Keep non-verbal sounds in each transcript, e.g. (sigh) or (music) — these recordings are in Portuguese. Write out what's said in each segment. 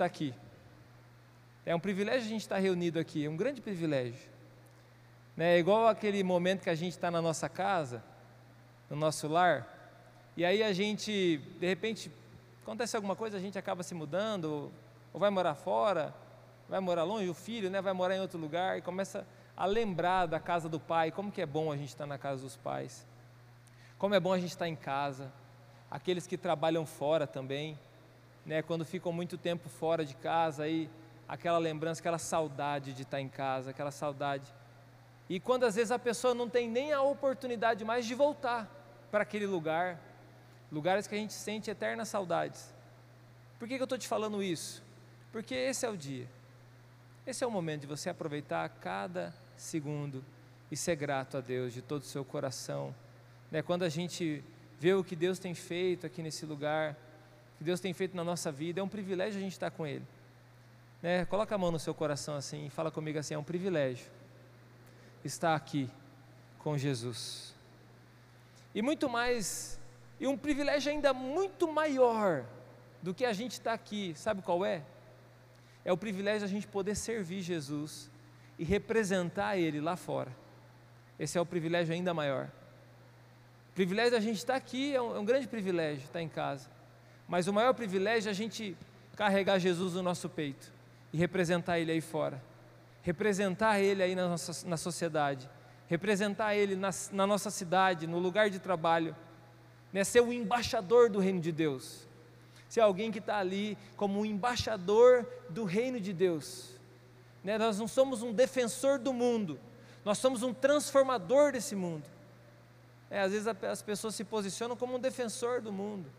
estar aqui. É um privilégio a gente estar reunido aqui, é um grande privilégio. Né? É igual aquele momento que a gente está na nossa casa, no nosso lar, e aí a gente, de repente, acontece alguma coisa, a gente acaba se mudando, ou vai morar fora, vai morar longe, o filho né, vai morar em outro lugar, e começa a lembrar da casa do pai, como que é bom a gente estar na casa dos pais, como é bom a gente estar em casa, aqueles que trabalham fora também, né, quando ficam muito tempo fora de casa, aí aquela lembrança, aquela saudade de estar em casa, aquela saudade. E quando às vezes a pessoa não tem nem a oportunidade mais de voltar para aquele lugar, lugares que a gente sente eternas saudades. Por que, que eu estou te falando isso? Porque esse é o dia, esse é o momento de você aproveitar cada segundo e ser grato a Deus de todo o seu coração. Né? Quando a gente vê o que Deus tem feito aqui nesse lugar, que Deus tem feito na nossa vida, é um privilégio a gente estar com Ele. Né? Coloca a mão no seu coração assim e fala comigo assim: é um privilégio estar aqui com Jesus. E muito mais, e um privilégio ainda muito maior do que a gente estar aqui, sabe qual é? É o privilégio de a gente poder servir Jesus e representar Ele lá fora. Esse é o privilégio ainda maior. O privilégio da gente estar aqui é um, é um grande privilégio, estar em casa. Mas o maior privilégio é a gente carregar Jesus no nosso peito e representar Ele aí fora, representar Ele aí na, nossa, na sociedade, representar Ele na, na nossa cidade, no lugar de trabalho, né? ser o embaixador do reino de Deus, ser alguém que está ali como um embaixador do reino de Deus. Né? Nós não somos um defensor do mundo, nós somos um transformador desse mundo. É, às vezes as pessoas se posicionam como um defensor do mundo.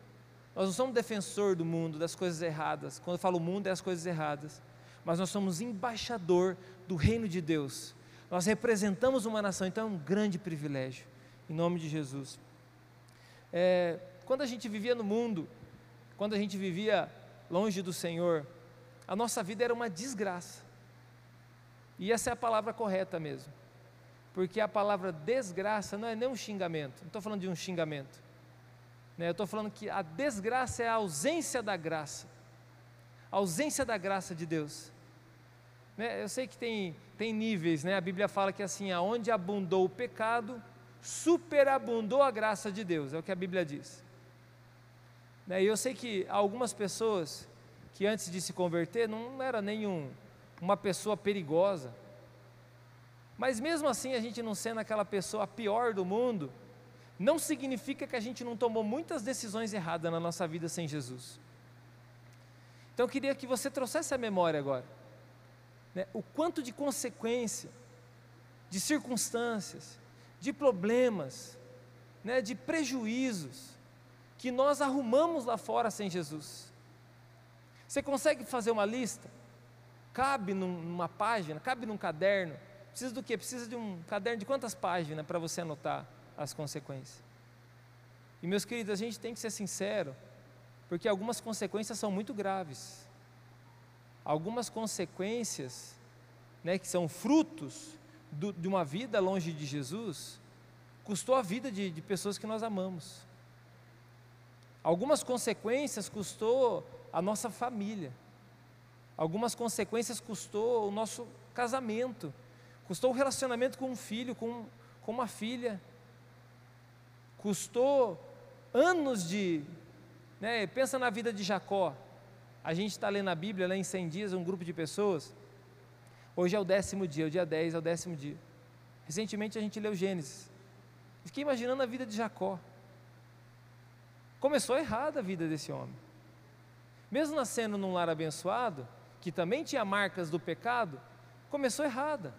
Nós não somos defensor do mundo, das coisas erradas. Quando eu falo mundo, é as coisas erradas mas nós somos embaixador do reino de Deus. Nós representamos uma nação, então é um grande privilégio, em nome de Jesus. É, quando a gente vivia no mundo, quando a gente vivia longe do Senhor, a nossa vida era uma desgraça. E essa é a palavra correta mesmo. Porque a palavra desgraça não é nem um xingamento, não estou falando de um xingamento. Né? Eu estou falando que a desgraça é a ausência da graça a ausência da graça de Deus. Né? Eu sei que tem, tem níveis, né? a Bíblia fala que assim, aonde abundou o pecado, superabundou a graça de Deus, é o que a Bíblia diz. Né? E eu sei que algumas pessoas que antes de se converter não era nenhum uma pessoa perigosa, mas mesmo assim a gente não sendo aquela pessoa pior do mundo, não significa que a gente não tomou muitas decisões erradas na nossa vida sem Jesus. Então eu queria que você trouxesse a memória agora. Né, o quanto de consequência, de circunstâncias, de problemas, né, de prejuízos que nós arrumamos lá fora sem Jesus. Você consegue fazer uma lista? Cabe numa página, cabe num caderno. Precisa do quê? Precisa de um caderno de quantas páginas para você anotar as consequências? E meus queridos, a gente tem que ser sincero porque algumas consequências são muito graves. Algumas consequências, né, que são frutos do, de uma vida longe de Jesus, custou a vida de, de pessoas que nós amamos. Algumas consequências custou a nossa família. Algumas consequências custou o nosso casamento, custou o relacionamento com um filho, com, com uma filha, custou anos de, né? Pensa na vida de Jacó. A gente está lendo a Bíblia lá em 100 dias, um grupo de pessoas. Hoje é o décimo dia, o dia 10 é o décimo dia. Recentemente a gente leu Gênesis. Fiquei imaginando a vida de Jacó. Começou errada a vida desse homem. Mesmo nascendo num lar abençoado, que também tinha marcas do pecado, começou errada.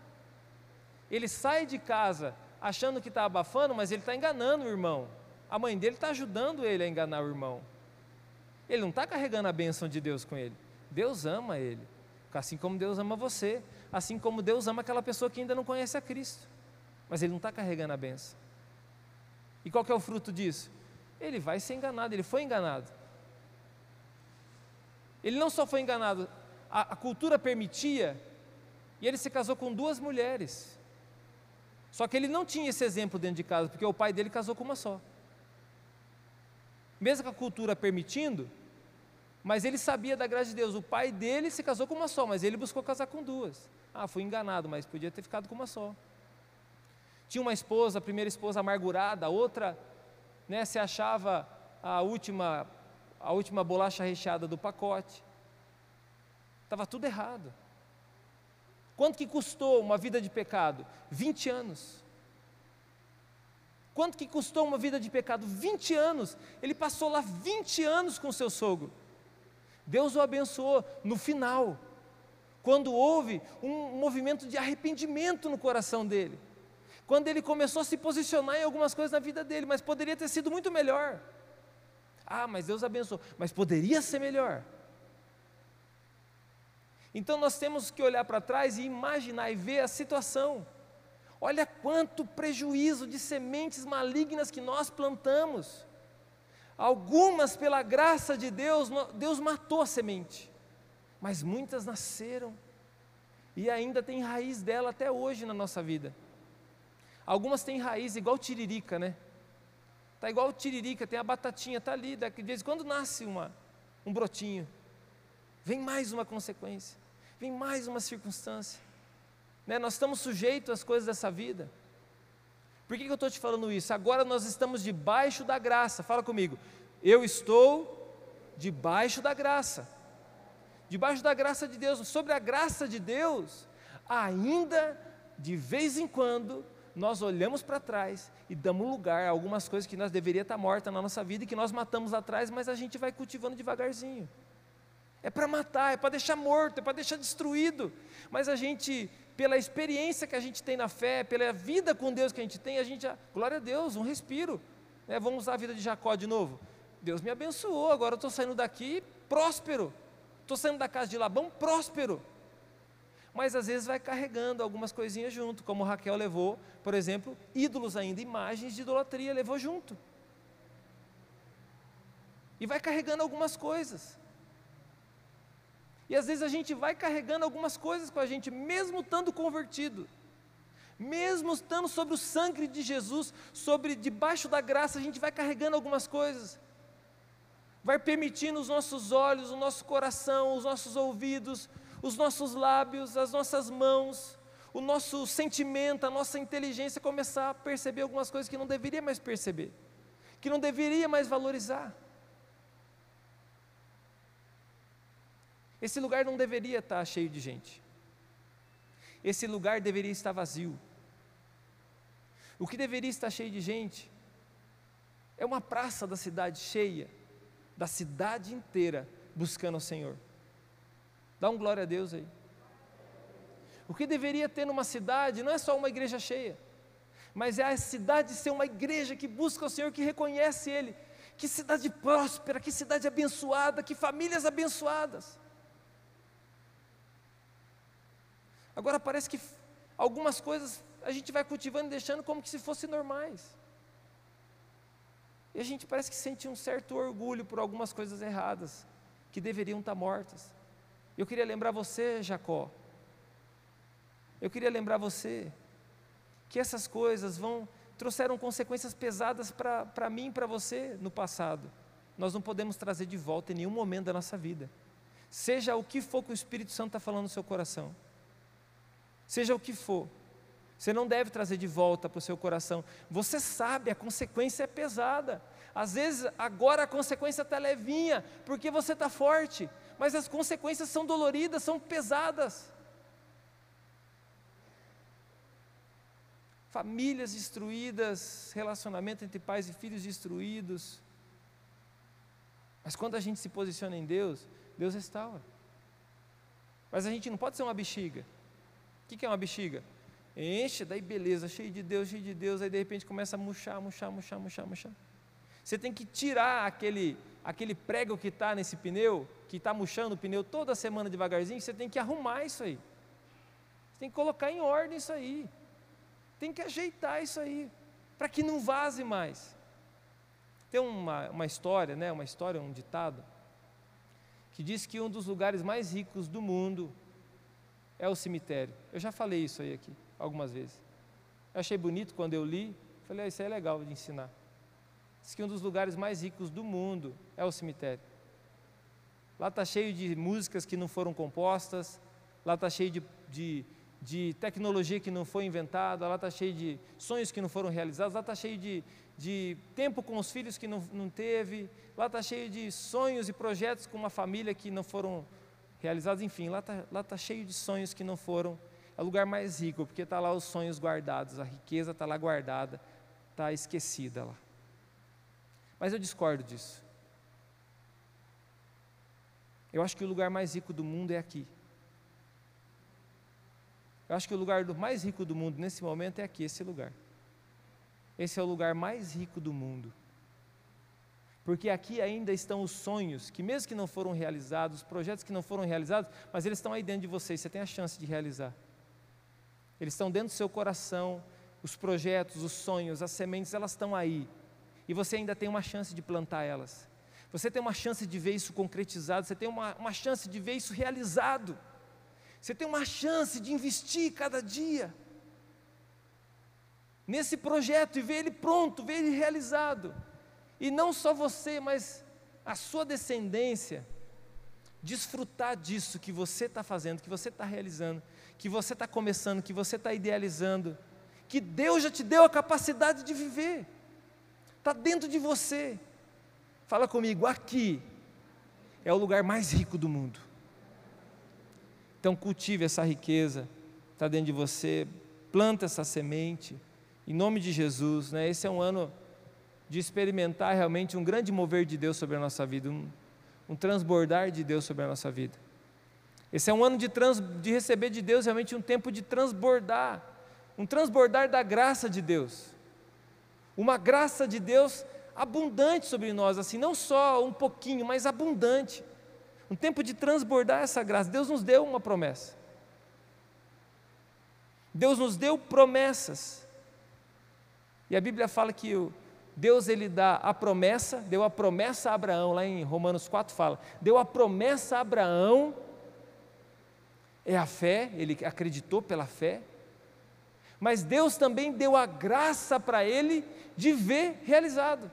Ele sai de casa achando que está abafando, mas ele está enganando o irmão. A mãe dele está ajudando ele a enganar o irmão. Ele não está carregando a bênção de Deus com ele. Deus ama ele. Assim como Deus ama você. Assim como Deus ama aquela pessoa que ainda não conhece a Cristo. Mas ele não está carregando a bênção. E qual é o fruto disso? Ele vai ser enganado, ele foi enganado. Ele não só foi enganado, a, a cultura permitia, e ele se casou com duas mulheres. Só que ele não tinha esse exemplo dentro de casa, porque o pai dele casou com uma só. Mesmo com a cultura permitindo, Mas ele sabia da graça de Deus. O pai dele se casou com uma só, mas ele buscou casar com duas. Ah, fui enganado, mas podia ter ficado com uma só. Tinha uma esposa, a primeira esposa amargurada, a outra né, se achava a última, a última bolacha recheada do pacote. Estava tudo errado. Quanto que custou uma vida de pecado? 20 anos. Quanto que custou uma vida de pecado? 20 anos. Ele passou lá 20 anos com seu sogro. Deus o abençoou no final, quando houve um movimento de arrependimento no coração dele. Quando ele começou a se posicionar em algumas coisas na vida dele, mas poderia ter sido muito melhor. Ah, mas Deus abençoou, mas poderia ser melhor. Então nós temos que olhar para trás e imaginar e ver a situação. Olha quanto prejuízo de sementes malignas que nós plantamos. Algumas, pela graça de Deus, Deus matou a semente, mas muitas nasceram e ainda tem raiz dela até hoje na nossa vida. Algumas têm raiz igual tiririca, né? Tá igual tiririca, tem a batatinha, tá ali, de vez em quando nasce uma, um brotinho. Vem mais uma consequência, vem mais uma circunstância. Né? Nós estamos sujeitos às coisas dessa vida. Por que, que eu estou te falando isso? Agora nós estamos debaixo da graça. Fala comigo. Eu estou debaixo da graça. Debaixo da graça de Deus. Sobre a graça de Deus, ainda de vez em quando nós olhamos para trás e damos lugar a algumas coisas que nós deveria estar morta na nossa vida e que nós matamos atrás, mas a gente vai cultivando devagarzinho. É para matar, é para deixar morto, é para deixar destruído. Mas a gente pela experiência que a gente tem na fé, pela vida com Deus que a gente tem, a gente, já, glória a Deus, um respiro. Né? Vamos usar a vida de Jacó de novo. Deus me abençoou, agora eu estou saindo daqui próspero. Estou saindo da casa de Labão próspero. Mas às vezes vai carregando algumas coisinhas junto, como Raquel levou, por exemplo, ídolos ainda, imagens de idolatria, levou junto. E vai carregando algumas coisas. E às vezes a gente vai carregando algumas coisas com a gente, mesmo estando convertido. Mesmo estando sobre o sangue de Jesus, sobre debaixo da graça, a gente vai carregando algumas coisas. Vai permitindo os nossos olhos, o nosso coração, os nossos ouvidos, os nossos lábios, as nossas mãos, o nosso sentimento, a nossa inteligência começar a perceber algumas coisas que não deveria mais perceber, que não deveria mais valorizar. Esse lugar não deveria estar cheio de gente. Esse lugar deveria estar vazio. O que deveria estar cheio de gente é uma praça da cidade cheia, da cidade inteira buscando o Senhor. Dá um glória a Deus aí. O que deveria ter numa cidade não é só uma igreja cheia, mas é a cidade ser uma igreja que busca o Senhor, que reconhece Ele. Que cidade próspera, que cidade abençoada, que famílias abençoadas. Agora parece que algumas coisas a gente vai cultivando e deixando como que se fossem normais. E a gente parece que sente um certo orgulho por algumas coisas erradas, que deveriam estar mortas. Eu queria lembrar você, Jacó. Eu queria lembrar você que essas coisas vão trouxeram consequências pesadas para mim e para você no passado. Nós não podemos trazer de volta em nenhum momento da nossa vida. Seja o que for que o Espírito Santo está falando no seu coração seja o que for. Você não deve trazer de volta para o seu coração. Você sabe, a consequência é pesada. Às vezes, agora a consequência está levinha, porque você está forte, mas as consequências são doloridas, são pesadas. Famílias destruídas, relacionamento entre pais e filhos destruídos. Mas quando a gente se posiciona em Deus, Deus restaura. Mas a gente não pode ser uma bexiga que, que é uma bexiga? Enche, daí beleza, cheio de Deus, cheio de Deus, aí de repente começa a murchar, murchar, murchar, murchar, murchar. Você tem que tirar aquele, aquele prego que está nesse pneu, que está murchando o pneu toda semana devagarzinho, você tem que arrumar isso aí. Você tem que colocar em ordem isso aí. Tem que ajeitar isso aí, para que não vaze mais. Tem uma, uma história, né, uma história, um ditado, que diz que um dos lugares mais ricos do mundo é o cemitério. Eu já falei isso aí aqui algumas vezes. Eu achei bonito quando eu li, falei, ah, isso é legal de ensinar. Diz que um dos lugares mais ricos do mundo é o cemitério. lá está cheio de músicas que não foram compostas, lá está cheio de, de, de, tecnologia que não foi inventada, lá está cheio de sonhos que não foram realizados, lá está cheio de, de tempo com os filhos que não, não teve, lá está cheio de sonhos e projetos com uma família que não foram realizados, enfim, lá está lá tá cheio de sonhos que não foram. É o lugar mais rico, porque está lá os sonhos guardados, a riqueza está lá guardada, está esquecida lá. Mas eu discordo disso. Eu acho que o lugar mais rico do mundo é aqui. Eu acho que o lugar mais rico do mundo nesse momento é aqui, esse lugar. Esse é o lugar mais rico do mundo. Porque aqui ainda estão os sonhos, que mesmo que não foram realizados, os projetos que não foram realizados, mas eles estão aí dentro de você, você tem a chance de realizar. Eles estão dentro do seu coração, os projetos, os sonhos, as sementes, elas estão aí. E você ainda tem uma chance de plantar elas. Você tem uma chance de ver isso concretizado, você tem uma, uma chance de ver isso realizado. Você tem uma chance de investir cada dia nesse projeto e ver ele pronto, ver ele realizado. E não só você, mas a sua descendência desfrutar disso que você está fazendo, que você está realizando, que você está começando, que você está idealizando, que Deus já te deu a capacidade de viver, está dentro de você. Fala comigo, aqui é o lugar mais rico do mundo. Então cultive essa riqueza, está dentro de você, planta essa semente, em nome de Jesus. Né? Esse é um ano de experimentar realmente um grande mover de Deus sobre a nossa vida, um, um transbordar de Deus sobre a nossa vida. Esse é um ano de, trans, de receber de Deus realmente um tempo de transbordar, um transbordar da graça de Deus, uma graça de Deus abundante sobre nós, assim, não só um pouquinho, mas abundante um tempo de transbordar essa graça. Deus nos deu uma promessa. Deus nos deu promessas. E a Bíblia fala que o Deus ele dá a promessa, deu a promessa a Abraão, lá em Romanos 4 fala, deu a promessa a Abraão, é a fé, ele acreditou pela fé, mas Deus também deu a graça para ele de ver realizado.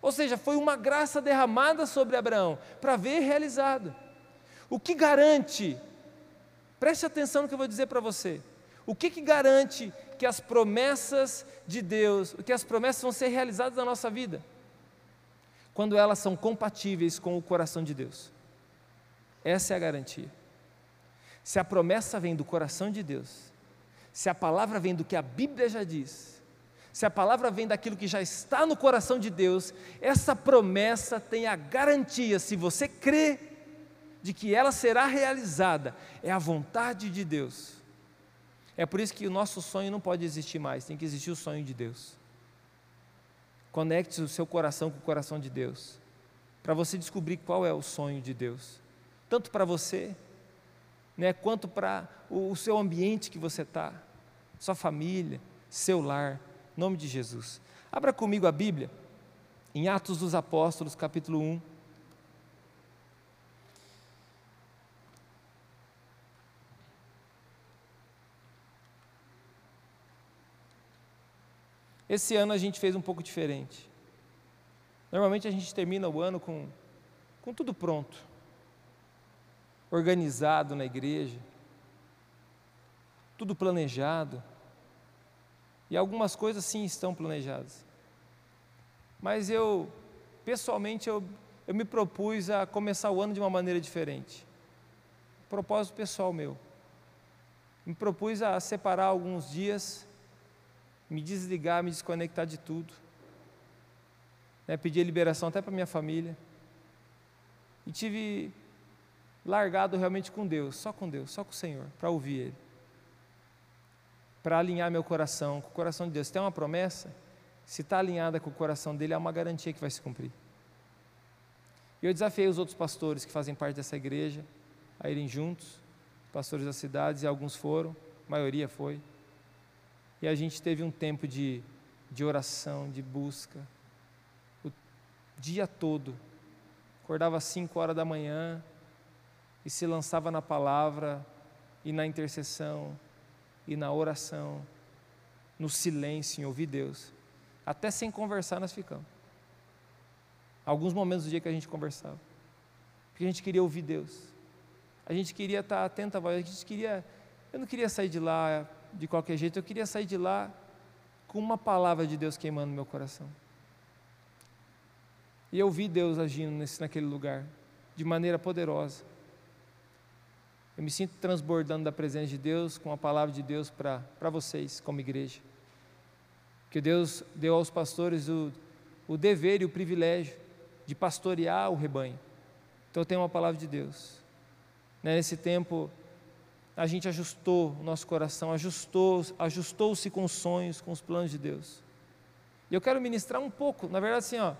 Ou seja, foi uma graça derramada sobre Abraão para ver realizado. O que garante, preste atenção no que eu vou dizer para você, o que, que garante que as promessas de Deus, que as promessas vão ser realizadas na nossa vida? Quando elas são compatíveis com o coração de Deus. Essa é a garantia. Se a promessa vem do coração de Deus, se a palavra vem do que a Bíblia já diz, se a palavra vem daquilo que já está no coração de Deus, essa promessa tem a garantia, se você crê, de que ela será realizada, é a vontade de Deus. É por isso que o nosso sonho não pode existir mais, tem que existir o sonho de Deus. Conecte o seu coração com o coração de Deus, para você descobrir qual é o sonho de Deus, tanto para você, né, quanto para o, o seu ambiente que você está, sua família, seu lar em nome de Jesus. Abra comigo a Bíblia, em Atos dos Apóstolos, capítulo 1. Esse ano a gente fez um pouco diferente. Normalmente a gente termina o ano com, com tudo pronto, organizado na igreja, tudo planejado. E algumas coisas sim estão planejadas. Mas eu, pessoalmente, eu, eu me propus a começar o ano de uma maneira diferente. Propósito pessoal meu. Me propus a separar alguns dias, me desligar, me desconectar de tudo. Né, pedir liberação até para minha família. E tive largado realmente com Deus, só com Deus, só com o Senhor, para ouvir Ele para alinhar meu coração com o coração de Deus. Se tem uma promessa, se está alinhada com o coração dele, há uma garantia que vai se cumprir. E eu desafiei os outros pastores que fazem parte dessa igreja a irem juntos, pastores das cidades, e alguns foram, a maioria foi. E a gente teve um tempo de, de oração, de busca, o dia todo. Acordava às 5 horas da manhã e se lançava na palavra e na intercessão e na oração, no silêncio, em ouvir Deus. Até sem conversar nós ficamos. Alguns momentos do dia que a gente conversava. porque a gente queria ouvir Deus. A gente queria estar atento à voz, a gente queria. Eu não queria sair de lá de qualquer jeito, eu queria sair de lá com uma palavra de Deus queimando no meu coração. E eu vi Deus agindo nesse, naquele lugar, de maneira poderosa. Eu me sinto transbordando da presença de Deus com a palavra de Deus para vocês, como igreja. Que Deus deu aos pastores o, o dever e o privilégio de pastorear o rebanho. Então eu tenho uma palavra de Deus. Né, nesse tempo, a gente ajustou o nosso coração, ajustou, ajustou-se com os sonhos, com os planos de Deus. E eu quero ministrar um pouco, na verdade, assim, ó,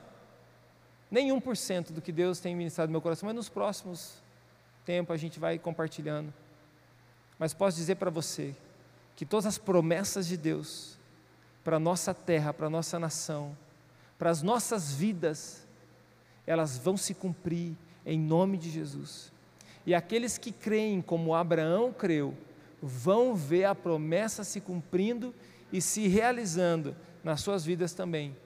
nem 1% do que Deus tem ministrado no meu coração, mas nos próximos tempos a gente vai compartilhando. Mas posso dizer para você que todas as promessas de Deus para nossa terra, para nossa nação, para as nossas vidas, elas vão se cumprir em nome de Jesus. E aqueles que creem como Abraão creu, vão ver a promessa se cumprindo e se realizando nas suas vidas também,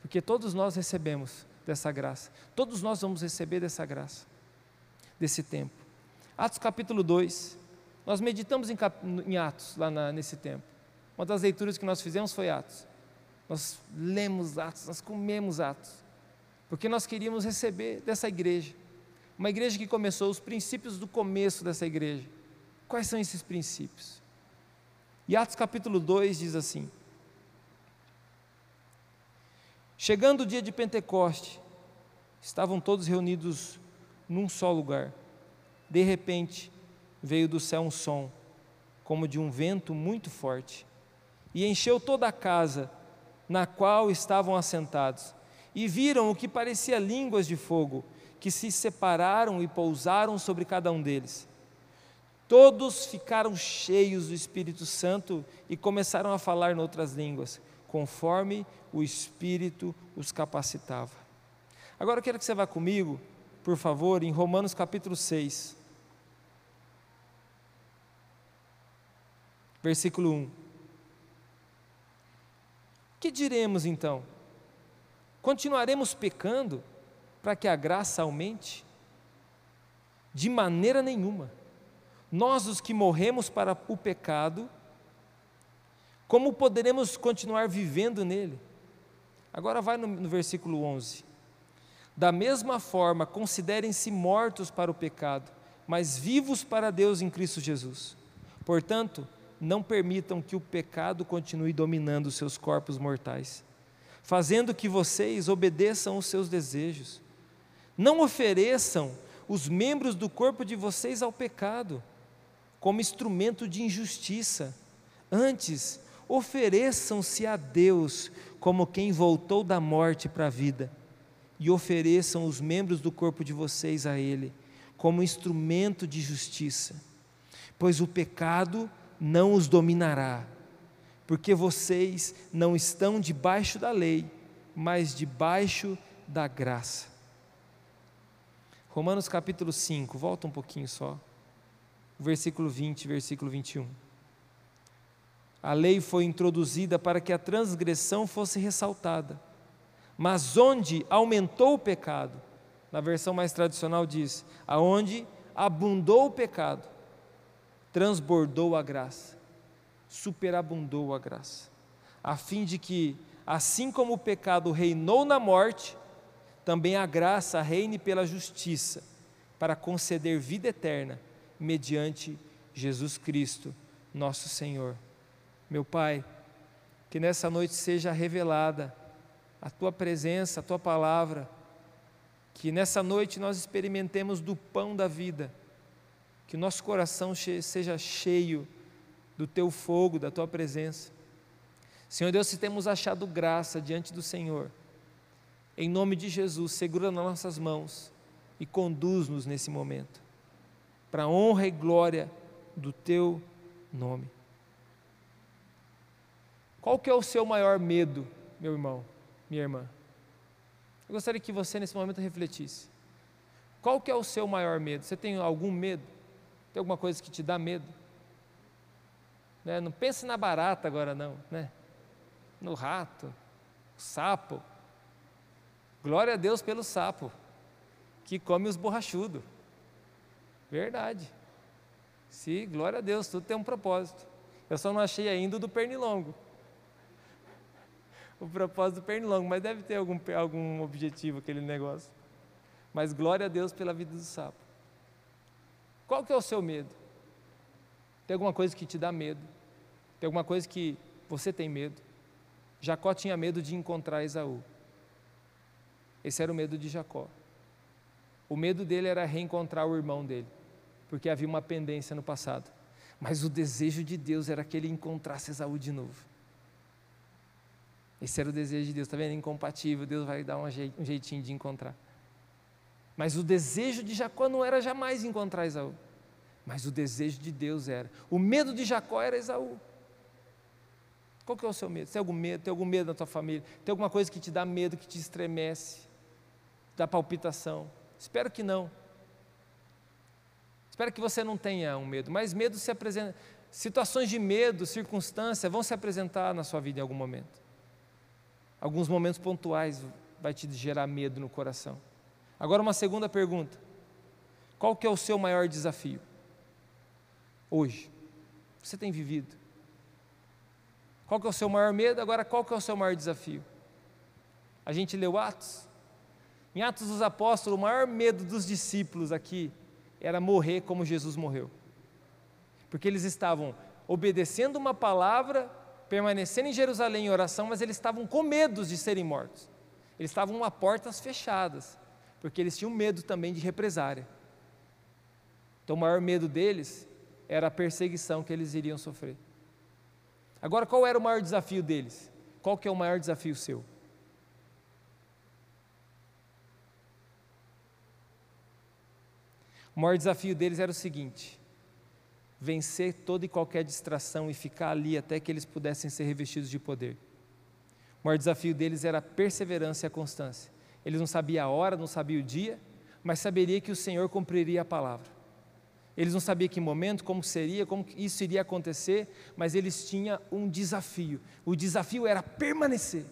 porque todos nós recebemos dessa graça. Todos nós vamos receber dessa graça, desse tempo. Atos capítulo 2. Nós meditamos em, em Atos lá na, nesse tempo. Uma das leituras que nós fizemos foi Atos. Nós lemos Atos, nós comemos Atos, porque nós queríamos receber dessa igreja. Uma igreja que começou os princípios do começo dessa igreja. Quais são esses princípios? E Atos capítulo 2 diz assim: Chegando o dia de Pentecoste, estavam todos reunidos num só lugar. De repente, veio do céu um som, como de um vento muito forte, e encheu toda a casa na qual estavam assentados. E viram o que parecia línguas de fogo, que se separaram e pousaram sobre cada um deles. Todos ficaram cheios do Espírito Santo e começaram a falar em outras línguas, conforme o Espírito os capacitava. Agora eu quero que você vá comigo, por favor, em Romanos capítulo 6, versículo 1. Que diremos então? Continuaremos pecando para que a graça aumente? De maneira nenhuma. Nós, os que morremos para o pecado, como poderemos continuar vivendo nele? Agora vai no, no versículo 11. Da mesma forma, considerem-se mortos para o pecado, mas vivos para Deus em Cristo Jesus. Portanto, não permitam que o pecado continue dominando os seus corpos mortais, fazendo que vocês obedeçam os seus desejos. Não ofereçam os membros do corpo de vocês ao pecado, como instrumento de injustiça. Antes, ofereçam-se a Deus como quem voltou da morte para a vida, e ofereçam os membros do corpo de vocês a Ele, como instrumento de justiça, pois o pecado não os dominará, porque vocês não estão debaixo da lei, mas debaixo da graça. Romanos capítulo 5, volta um pouquinho só, versículo 20, versículo 21. A lei foi introduzida para que a transgressão fosse ressaltada. Mas onde aumentou o pecado, na versão mais tradicional diz, aonde abundou o pecado, transbordou a graça, superabundou a graça, a fim de que, assim como o pecado reinou na morte, também a graça reine pela justiça, para conceder vida eterna, mediante Jesus Cristo, nosso Senhor. Meu Pai, que nessa noite seja revelada a tua presença, a tua palavra, que nessa noite nós experimentemos do pão da vida, que o nosso coração seja cheio do teu fogo, da tua presença. Senhor Deus, se temos achado graça diante do Senhor, em nome de Jesus, segura nas nossas mãos e conduz-nos nesse momento, para a honra e glória do teu nome. Qual que é o seu maior medo, meu irmão, minha irmã? Eu gostaria que você nesse momento refletisse. Qual que é o seu maior medo? Você tem algum medo? Tem alguma coisa que te dá medo? Né? Não pense na barata agora não, né? No rato, sapo. Glória a Deus pelo sapo, que come os borrachudos. Verdade. Sim, glória a Deus, tudo tem um propósito. Eu só não achei ainda o do pernilongo. O propósito do pernilongo, mas deve ter algum, algum objetivo aquele negócio. Mas glória a Deus pela vida do sapo. Qual que é o seu medo? Tem alguma coisa que te dá medo? Tem alguma coisa que você tem medo? Jacó tinha medo de encontrar Esaú. Esse era o medo de Jacó. O medo dele era reencontrar o irmão dele, porque havia uma pendência no passado. Mas o desejo de Deus era que ele encontrasse Esaú de novo. Esse era o desejo de Deus, está vendo? Incompatível, Deus vai dar um jeitinho de encontrar. Mas o desejo de Jacó não era jamais encontrar Esaú. Mas o desejo de Deus era. O medo de Jacó era Esaú. Qual que é o seu medo? Tem algum medo? Tem algum medo na tua família? Tem alguma coisa que te dá medo, que te estremece? Dá palpitação? Espero que não. Espero que você não tenha um medo, mas medo se apresenta. Situações de medo, circunstâncias vão se apresentar na sua vida em algum momento. Alguns momentos pontuais vai te gerar medo no coração. Agora uma segunda pergunta. Qual que é o seu maior desafio? Hoje. Você tem vivido? Qual que é o seu maior medo? Agora, qual que é o seu maior desafio? A gente leu Atos. Em Atos dos Apóstolos, o maior medo dos discípulos aqui era morrer como Jesus morreu. Porque eles estavam obedecendo uma palavra, permanecendo em Jerusalém em oração, mas eles estavam com medo de serem mortos. Eles estavam a portas fechadas, porque eles tinham medo também de represária. Então, o maior medo deles era a perseguição que eles iriam sofrer. Agora, qual era o maior desafio deles? Qual que é o maior desafio seu? O maior desafio deles era o seguinte: vencer toda e qualquer distração e ficar ali até que eles pudessem ser revestidos de poder. O maior desafio deles era a perseverança e a constância. Eles não sabiam a hora, não sabiam o dia, mas saberia que o Senhor cumpriria a palavra. Eles não sabiam que momento, como seria, como isso iria acontecer, mas eles tinham um desafio. O desafio era permanecer.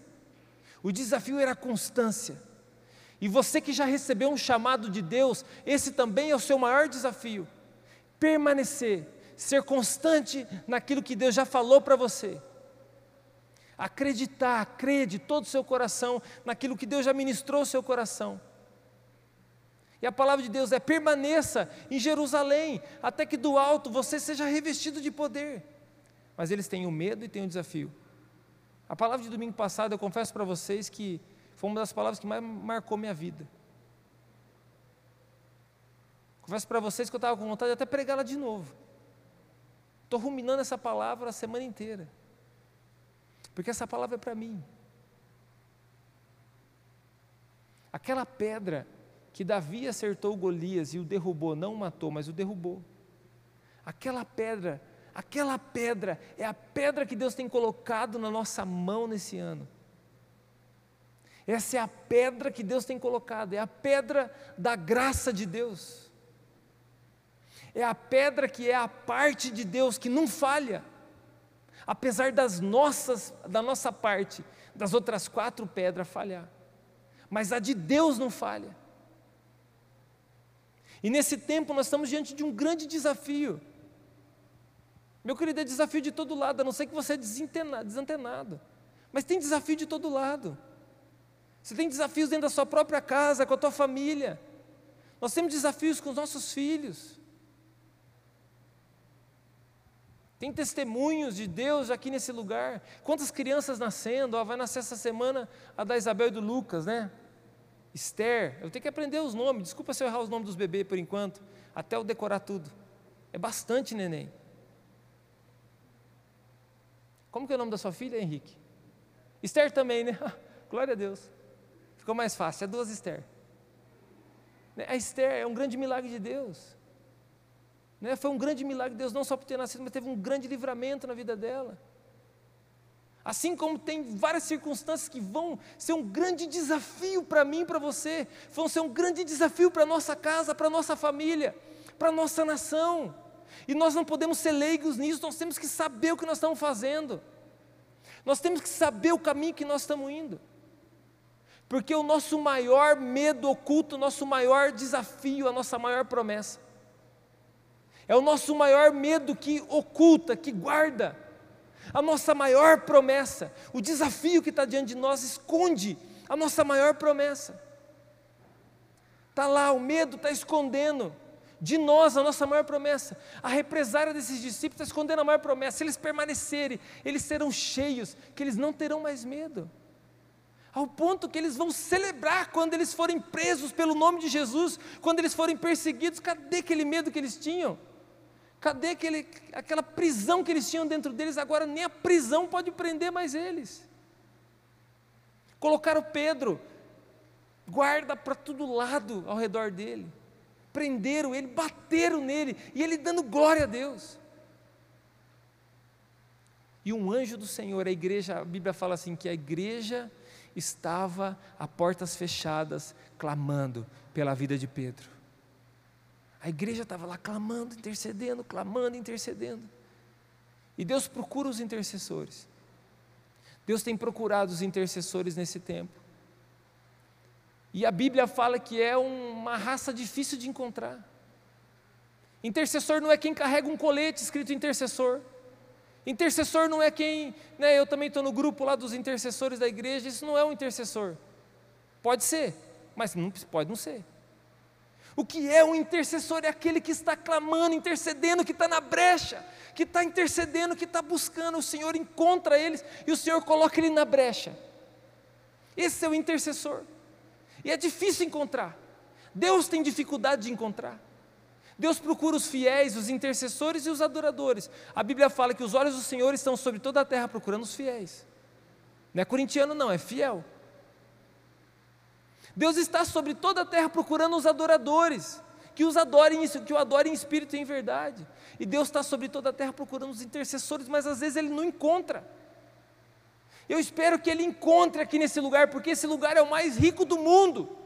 O desafio era a constância. E você que já recebeu um chamado de Deus, esse também é o seu maior desafio. Permanecer, ser constante naquilo que Deus já falou para você. Acreditar, crer de todo o seu coração naquilo que Deus já ministrou ao seu coração. E a palavra de Deus é: permaneça em Jerusalém, até que do alto você seja revestido de poder. Mas eles têm o medo e têm o desafio. A palavra de domingo passado, eu confesso para vocês que foi uma das palavras que mais marcou minha vida. Confesso para vocês que eu estava com vontade de até pregá-la de novo. Estou ruminando essa palavra a semana inteira. Porque essa palavra é para mim. Aquela pedra que Davi acertou Golias e o derrubou, não o matou, mas o derrubou. Aquela pedra, aquela pedra é a pedra que Deus tem colocado na nossa mão nesse ano. Essa é a pedra que Deus tem colocado, é a pedra da graça de Deus. É a pedra que é a parte de Deus que não falha. Apesar das nossas, da nossa parte, das outras quatro pedras falhar. Mas a de Deus não falha. E nesse tempo nós estamos diante de um grande desafio. Meu querido, é desafio de todo lado, a não ser que você é desantenado. Mas tem desafio de todo lado. Você tem desafios dentro da sua própria casa, com a tua família. Nós temos desafios com os nossos filhos. Tem testemunhos de Deus aqui nesse lugar. Quantas crianças nascendo? Ó, vai nascer essa semana a da Isabel e do Lucas, né? Esther, eu tenho que aprender os nomes, desculpa se eu errar os nomes dos bebês por enquanto, até eu decorar tudo. É bastante neném. Como que é o nome da sua filha, Henrique? Esther também, né? (laughs) Glória a Deus. Ficou mais fácil, é duas Esther. Né, a Esther é um grande milagre de Deus. Né? Foi um grande milagre de Deus, não só por ter nascido, mas teve um grande livramento na vida dela. Assim como tem várias circunstâncias que vão ser um grande desafio para mim e para você, vão ser um grande desafio para a nossa casa, para a nossa família, para a nossa nação. E nós não podemos ser leigos nisso, nós temos que saber o que nós estamos fazendo. Nós temos que saber o caminho que nós estamos indo. Porque o nosso maior medo oculto, o nosso maior desafio, a nossa maior promessa É o nosso maior medo que oculta, que guarda. A nossa maior promessa, o desafio que está diante de nós esconde a nossa maior promessa. Está lá, o medo está escondendo de nós a nossa maior promessa. A represária desses discípulos está escondendo a maior promessa. Se eles permanecerem, eles serão cheios, que eles não terão mais medo. Ao ponto que eles vão celebrar quando eles forem presos pelo nome de Jesus, quando eles forem perseguidos. Cadê aquele medo que eles tinham? Cadê aquele, aquela prisão que eles tinham dentro deles? Agora nem a prisão pode prender mais eles. Colocaram Pedro, guarda para todo lado ao redor dele prenderam ele, bateram nele, e ele dando glória a Deus. E um anjo do Senhor, a igreja, a Bíblia fala assim: que a igreja estava a portas fechadas, clamando pela vida de Pedro. A igreja estava lá clamando, intercedendo, clamando, intercedendo. E Deus procura os intercessores. Deus tem procurado os intercessores nesse tempo. E a Bíblia fala que é uma raça difícil de encontrar. Intercessor não é quem carrega um colete escrito intercessor. Intercessor não é quem, né, eu também estou no grupo lá dos intercessores da igreja, isso não é um intercessor. Pode ser, mas não, pode não ser. O que é um intercessor é aquele que está clamando, intercedendo, que está na brecha, que está intercedendo, que está buscando. O Senhor encontra eles e o Senhor coloca ele na brecha. Esse é o intercessor. E é difícil encontrar. Deus tem dificuldade de encontrar. Deus procura os fiéis, os intercessores e os adoradores. A Bíblia fala que os olhos do Senhor estão sobre toda a terra procurando os fiéis. Não é corintiano, não, é fiel. Deus está sobre toda a terra procurando os adoradores, que os adorem, que o adorem em espírito e em verdade. E Deus está sobre toda a terra procurando os intercessores, mas às vezes ele não encontra. Eu espero que ele encontre aqui nesse lugar, porque esse lugar é o mais rico do mundo.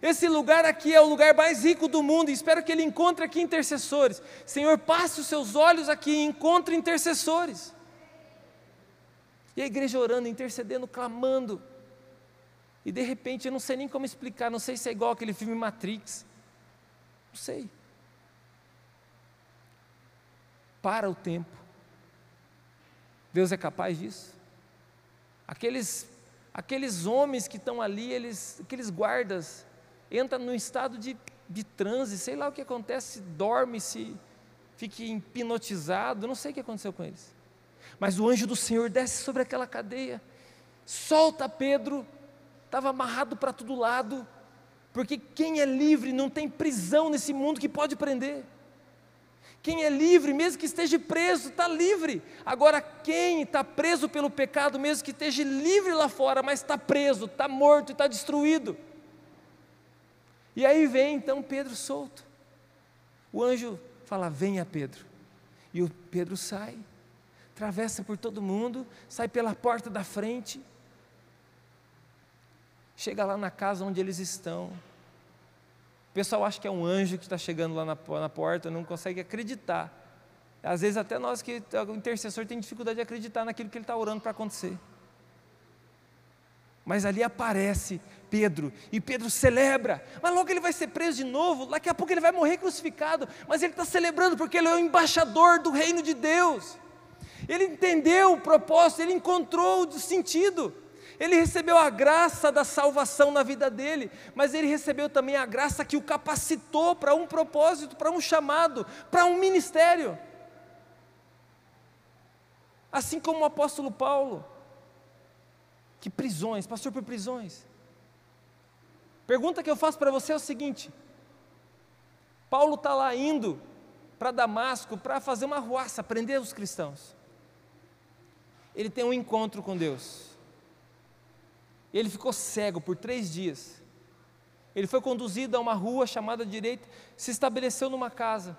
Esse lugar aqui é o lugar mais rico do mundo, e espero que ele encontre aqui intercessores. Senhor, passe os seus olhos aqui e encontre intercessores. E a igreja orando, intercedendo, clamando. E de repente, eu não sei nem como explicar, não sei se é igual aquele filme Matrix. Não sei. Para o tempo. Deus é capaz disso? Aqueles, aqueles homens que estão ali, eles, aqueles guardas, entram num estado de, de transe, sei lá o que acontece, dorme, se fica hipnotizado, não sei o que aconteceu com eles. Mas o anjo do Senhor desce sobre aquela cadeia, solta Pedro, estava amarrado para todo lado, porque quem é livre não tem prisão nesse mundo que pode prender. Quem é livre, mesmo que esteja preso, está livre. Agora, quem está preso pelo pecado, mesmo que esteja livre lá fora, mas está preso, está morto está destruído. E aí vem então Pedro solto. O anjo fala: Venha, Pedro. E o Pedro sai, atravessa por todo mundo, sai pela porta da frente, chega lá na casa onde eles estão pessoal acha que é um anjo que está chegando lá na, na porta, não consegue acreditar. Às vezes até nós que o intercessor tem dificuldade de acreditar naquilo que ele está orando para acontecer. Mas ali aparece Pedro, e Pedro celebra, mas logo ele vai ser preso de novo, daqui a pouco ele vai morrer crucificado, mas ele está celebrando porque ele é o embaixador do reino de Deus. Ele entendeu o propósito, ele encontrou o sentido. Ele recebeu a graça da salvação na vida dele, mas ele recebeu também a graça que o capacitou para um propósito, para um chamado, para um ministério. Assim como o apóstolo Paulo, que prisões, passou por prisões. Pergunta que eu faço para você é o seguinte: Paulo está lá indo para Damasco para fazer uma ruaça, prender os cristãos. Ele tem um encontro com Deus. Ele ficou cego por três dias. Ele foi conduzido a uma rua chamada direita, se estabeleceu numa casa.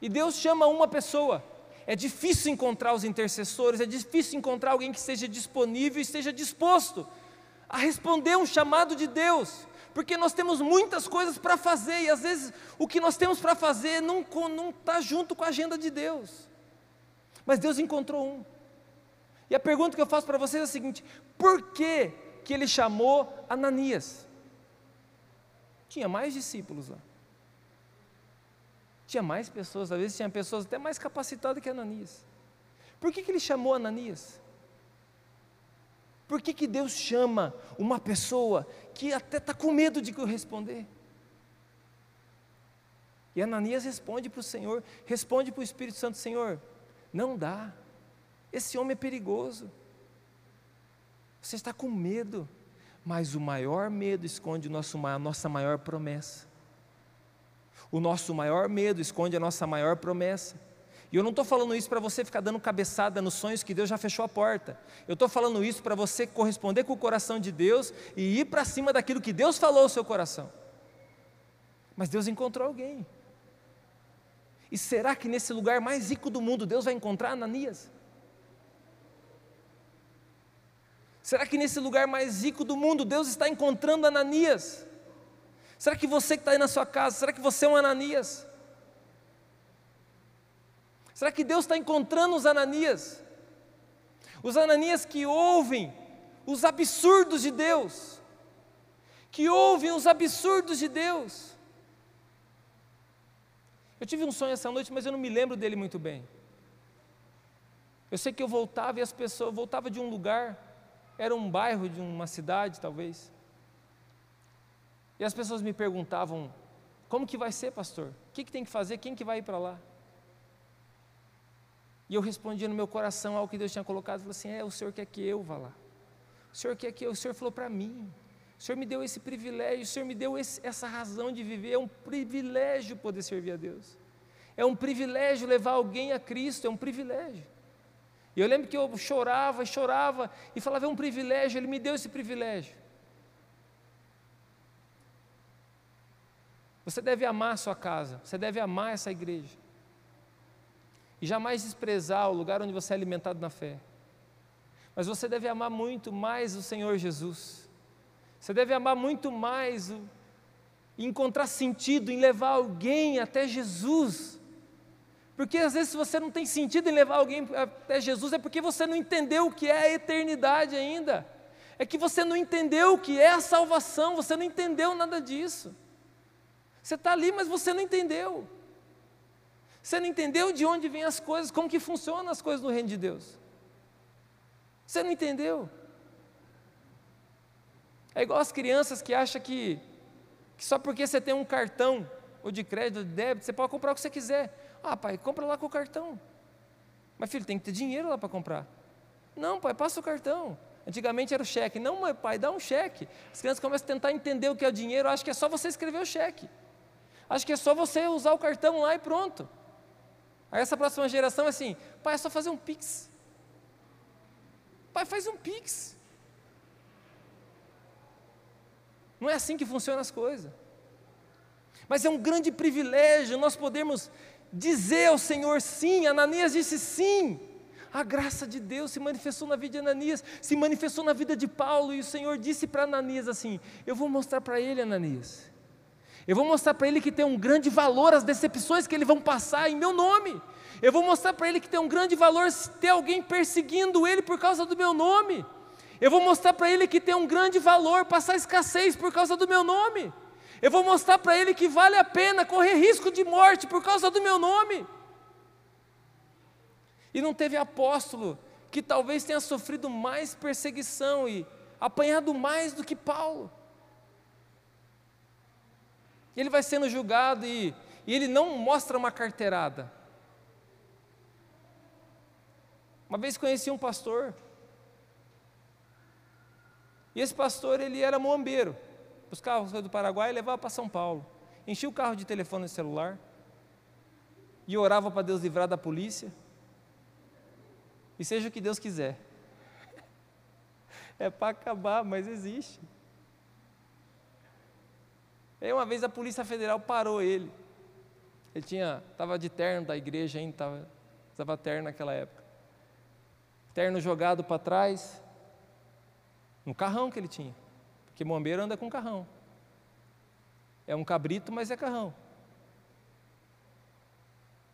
E Deus chama uma pessoa. É difícil encontrar os intercessores, é difícil encontrar alguém que esteja disponível e esteja disposto a responder um chamado de Deus, porque nós temos muitas coisas para fazer e às vezes o que nós temos para fazer não está junto com a agenda de Deus. Mas Deus encontrou um. E a pergunta que eu faço para vocês é a seguinte: por que que ele chamou Ananias. Tinha mais discípulos lá. Tinha mais pessoas, às vezes tinha pessoas até mais capacitadas que Ananias. Por que, que ele chamou Ananias? Por que, que Deus chama uma pessoa que até está com medo de responder? E Ananias responde para o Senhor, responde para o Espírito Santo: Senhor, não dá, esse homem é perigoso, você está com medo, mas o maior medo esconde nosso, a nossa maior promessa. O nosso maior medo esconde a nossa maior promessa. E eu não estou falando isso para você ficar dando cabeçada nos sonhos que Deus já fechou a porta. Eu estou falando isso para você corresponder com o coração de Deus e ir para cima daquilo que Deus falou ao seu coração. Mas Deus encontrou alguém. E será que nesse lugar mais rico do mundo Deus vai encontrar Ananias? Será que nesse lugar mais rico do mundo Deus está encontrando Ananias? Será que você que está aí na sua casa, será que você é um Ananias? Será que Deus está encontrando os Ananias? Os Ananias que ouvem os absurdos de Deus, que ouvem os absurdos de Deus. Eu tive um sonho essa noite, mas eu não me lembro dele muito bem. Eu sei que eu voltava e as pessoas, voltava de um lugar era um bairro de uma cidade, talvez. E as pessoas me perguntavam: como que vai ser, pastor? O que, que tem que fazer? Quem que vai ir para lá? E eu respondia no meu coração ao que Deus tinha colocado, falei assim: é, o Senhor quer que eu vá lá. O Senhor quer que eu, o Senhor falou para mim. O Senhor me deu esse privilégio, o Senhor me deu esse, essa razão de viver. É um privilégio poder servir a Deus. É um privilégio levar alguém a Cristo, é um privilégio. E eu lembro que eu chorava e chorava e falava: é um privilégio, Ele me deu esse privilégio. Você deve amar a sua casa, você deve amar essa igreja. E jamais desprezar o lugar onde você é alimentado na fé. Mas você deve amar muito mais o Senhor Jesus. Você deve amar muito mais o, e encontrar sentido em levar alguém até Jesus porque às vezes, você não tem sentido em levar alguém até Jesus, é porque você não entendeu o que é a eternidade ainda. É que você não entendeu o que é a salvação, você não entendeu nada disso. Você está ali, mas você não entendeu. Você não entendeu de onde vêm as coisas, como que funcionam as coisas no reino de Deus. Você não entendeu. É igual as crianças que acham que, que só porque você tem um cartão, ou de crédito, ou de débito, você pode comprar o que você quiser. Ah, pai, compra lá com o cartão. Mas filho, tem que ter dinheiro lá para comprar. Não, pai, passa o cartão. Antigamente era o cheque. Não, mas pai, dá um cheque. As crianças começam a tentar entender o que é o dinheiro. Acho que é só você escrever o cheque. Acho que é só você usar o cartão lá e pronto. Aí essa próxima geração é assim: pai, é só fazer um pix. Pai, faz um pix. Não é assim que funcionam as coisas. Mas é um grande privilégio nós podermos dizer ao Senhor sim. Ananias disse sim. A graça de Deus se manifestou na vida de Ananias, se manifestou na vida de Paulo, e o Senhor disse para Ananias assim: Eu vou mostrar para ele, Ananias, eu vou mostrar para ele que tem um grande valor as decepções que ele vão passar em meu nome. Eu vou mostrar para ele que tem um grande valor se ter alguém perseguindo ele por causa do meu nome. Eu vou mostrar para ele que tem um grande valor passar escassez por causa do meu nome. Eu vou mostrar para ele que vale a pena correr risco de morte por causa do meu nome. E não teve apóstolo que talvez tenha sofrido mais perseguição e apanhado mais do que Paulo. Ele vai sendo julgado e, e ele não mostra uma carteirada. Uma vez conheci um pastor. E esse pastor, ele era moambeiro os carros do Paraguai e levava para São Paulo. Enchia o carro de telefone celular e orava para Deus livrar da polícia. E seja o que Deus quiser. (laughs) É para acabar, mas existe. Aí uma vez a Polícia Federal parou ele. Ele tinha, estava de terno da igreja ainda, estava, estava terno naquela época. Terno jogado para trás, no carrão que ele tinha. Porque bombeiro anda com carrão. É um cabrito, mas é carrão.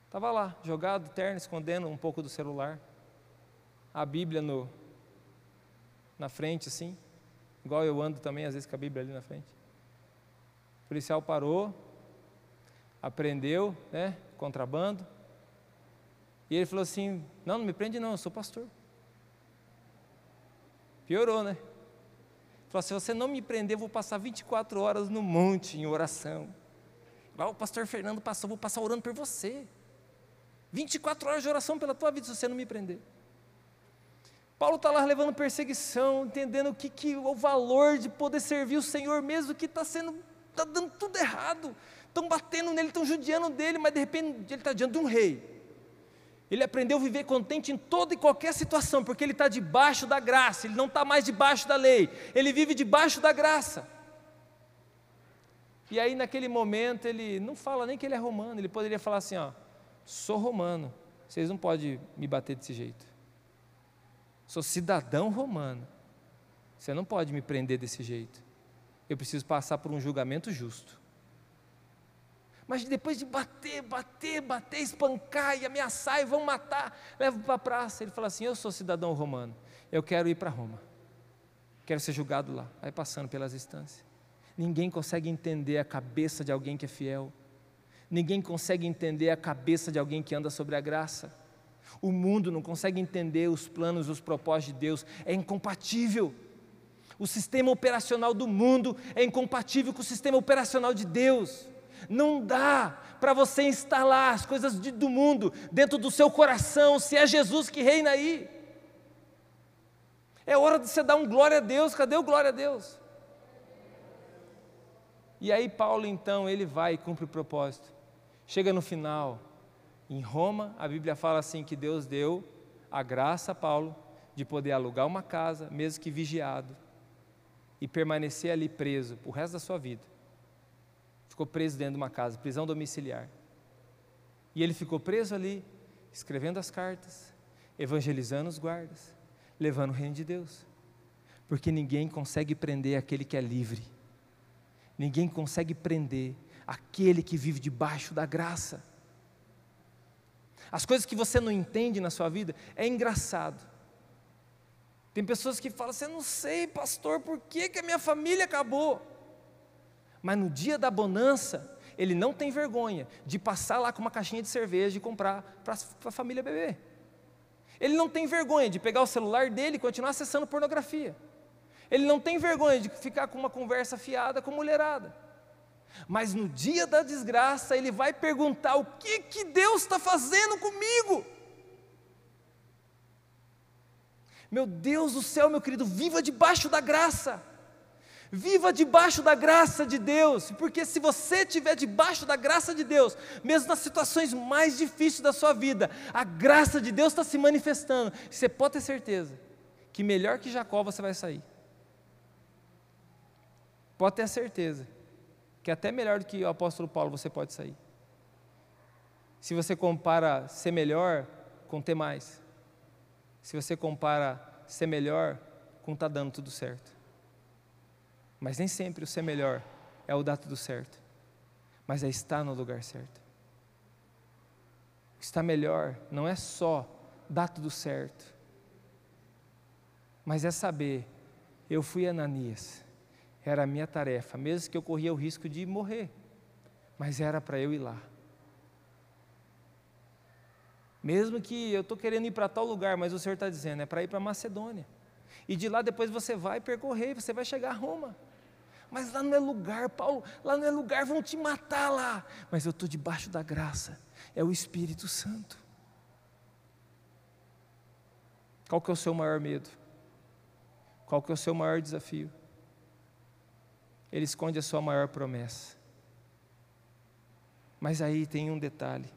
Estava lá, jogado, terno, escondendo um pouco do celular. A Bíblia no, na frente, assim. Igual eu ando também, às vezes, com a Bíblia ali na frente. Policial parou. aprendeu, né, contrabando. E ele falou assim: Não, não me prende, não, eu sou pastor. Piorou, né? Falou: Se você não me prender, eu vou passar 24 horas no monte em oração. Igual o pastor Fernando passou, vou passar orando por você. 24 horas de oração pela tua vida se você não me prender. Paulo está lá levando perseguição, entendendo o que, que o valor de poder servir o Senhor, mesmo que está sendo, está dando tudo errado. Estão batendo nele, estão judiando dele, mas de repente ele está diante de um rei. Ele aprendeu a viver contente em toda e qualquer situação, porque ele está debaixo da graça, ele não está mais debaixo da lei, ele vive debaixo da graça. E aí, naquele momento, ele não fala nem que ele é romano, ele poderia falar assim: ó, sou romano, vocês não podem me bater desse jeito. Sou cidadão romano, você não pode me prender desse jeito. Eu preciso passar por um julgamento justo. Mas depois de bater, bater, bater, espancar e ameaçar e vão matar, leva para a praça. Ele fala assim: Eu sou cidadão romano, eu quero ir para Roma, quero ser julgado lá. Vai passando pelas instâncias. Ninguém consegue entender a cabeça de alguém que é fiel. Ninguém consegue entender a cabeça de alguém que anda sobre a graça. O mundo não consegue entender os planos, os propósitos de Deus. É incompatível. O sistema operacional do mundo é incompatível com o sistema operacional de Deus. Não dá para você instalar as coisas de, do mundo dentro do seu coração, se é Jesus que reina aí. É hora de você dar um glória a Deus. Cadê o glória a Deus? E aí Paulo então, ele vai e cumpre o propósito. Chega no final, em Roma, a Bíblia fala assim que Deus deu a graça a Paulo de poder alugar uma casa, mesmo que vigiado, e permanecer ali preso o resto da sua vida. Ficou preso dentro de uma casa, prisão domiciliar. E ele ficou preso ali, escrevendo as cartas, evangelizando os guardas, levando o reino de Deus. Porque ninguém consegue prender aquele que é livre. Ninguém consegue prender aquele que vive debaixo da graça. As coisas que você não entende na sua vida é engraçado. Tem pessoas que falam assim: Eu não sei, pastor, por que, que a minha família acabou? Mas no dia da bonança, ele não tem vergonha de passar lá com uma caixinha de cerveja e comprar para a família beber. Ele não tem vergonha de pegar o celular dele e continuar acessando pornografia. Ele não tem vergonha de ficar com uma conversa fiada com mulherada. Mas no dia da desgraça, ele vai perguntar: o que, que Deus está fazendo comigo? Meu Deus do céu, meu querido, viva debaixo da graça. Viva debaixo da graça de Deus, porque se você estiver debaixo da graça de Deus, mesmo nas situações mais difíceis da sua vida, a graça de Deus está se manifestando. Você pode ter certeza que melhor que Jacó você vai sair. Pode ter certeza que até melhor do que o apóstolo Paulo você pode sair. Se você compara ser melhor com ter mais. Se você compara ser melhor com estar tá dando tudo certo. Mas nem sempre o ser melhor é o dar tudo certo. Mas é estar no lugar certo. Estar melhor não é só dar tudo certo. Mas é saber, eu fui Ananias era a minha tarefa, mesmo que eu corria o risco de morrer, mas era para eu ir lá. Mesmo que eu estou querendo ir para tal lugar, mas o Senhor está dizendo, é para ir para Macedônia. E de lá depois você vai percorrer, você vai chegar a Roma. Mas lá não é lugar, Paulo, lá não é lugar, vão te matar lá. Mas eu estou debaixo da graça, é o Espírito Santo. Qual que é o seu maior medo? Qual que é o seu maior desafio? ele esconde a sua maior promessa. Mas aí tem um detalhe: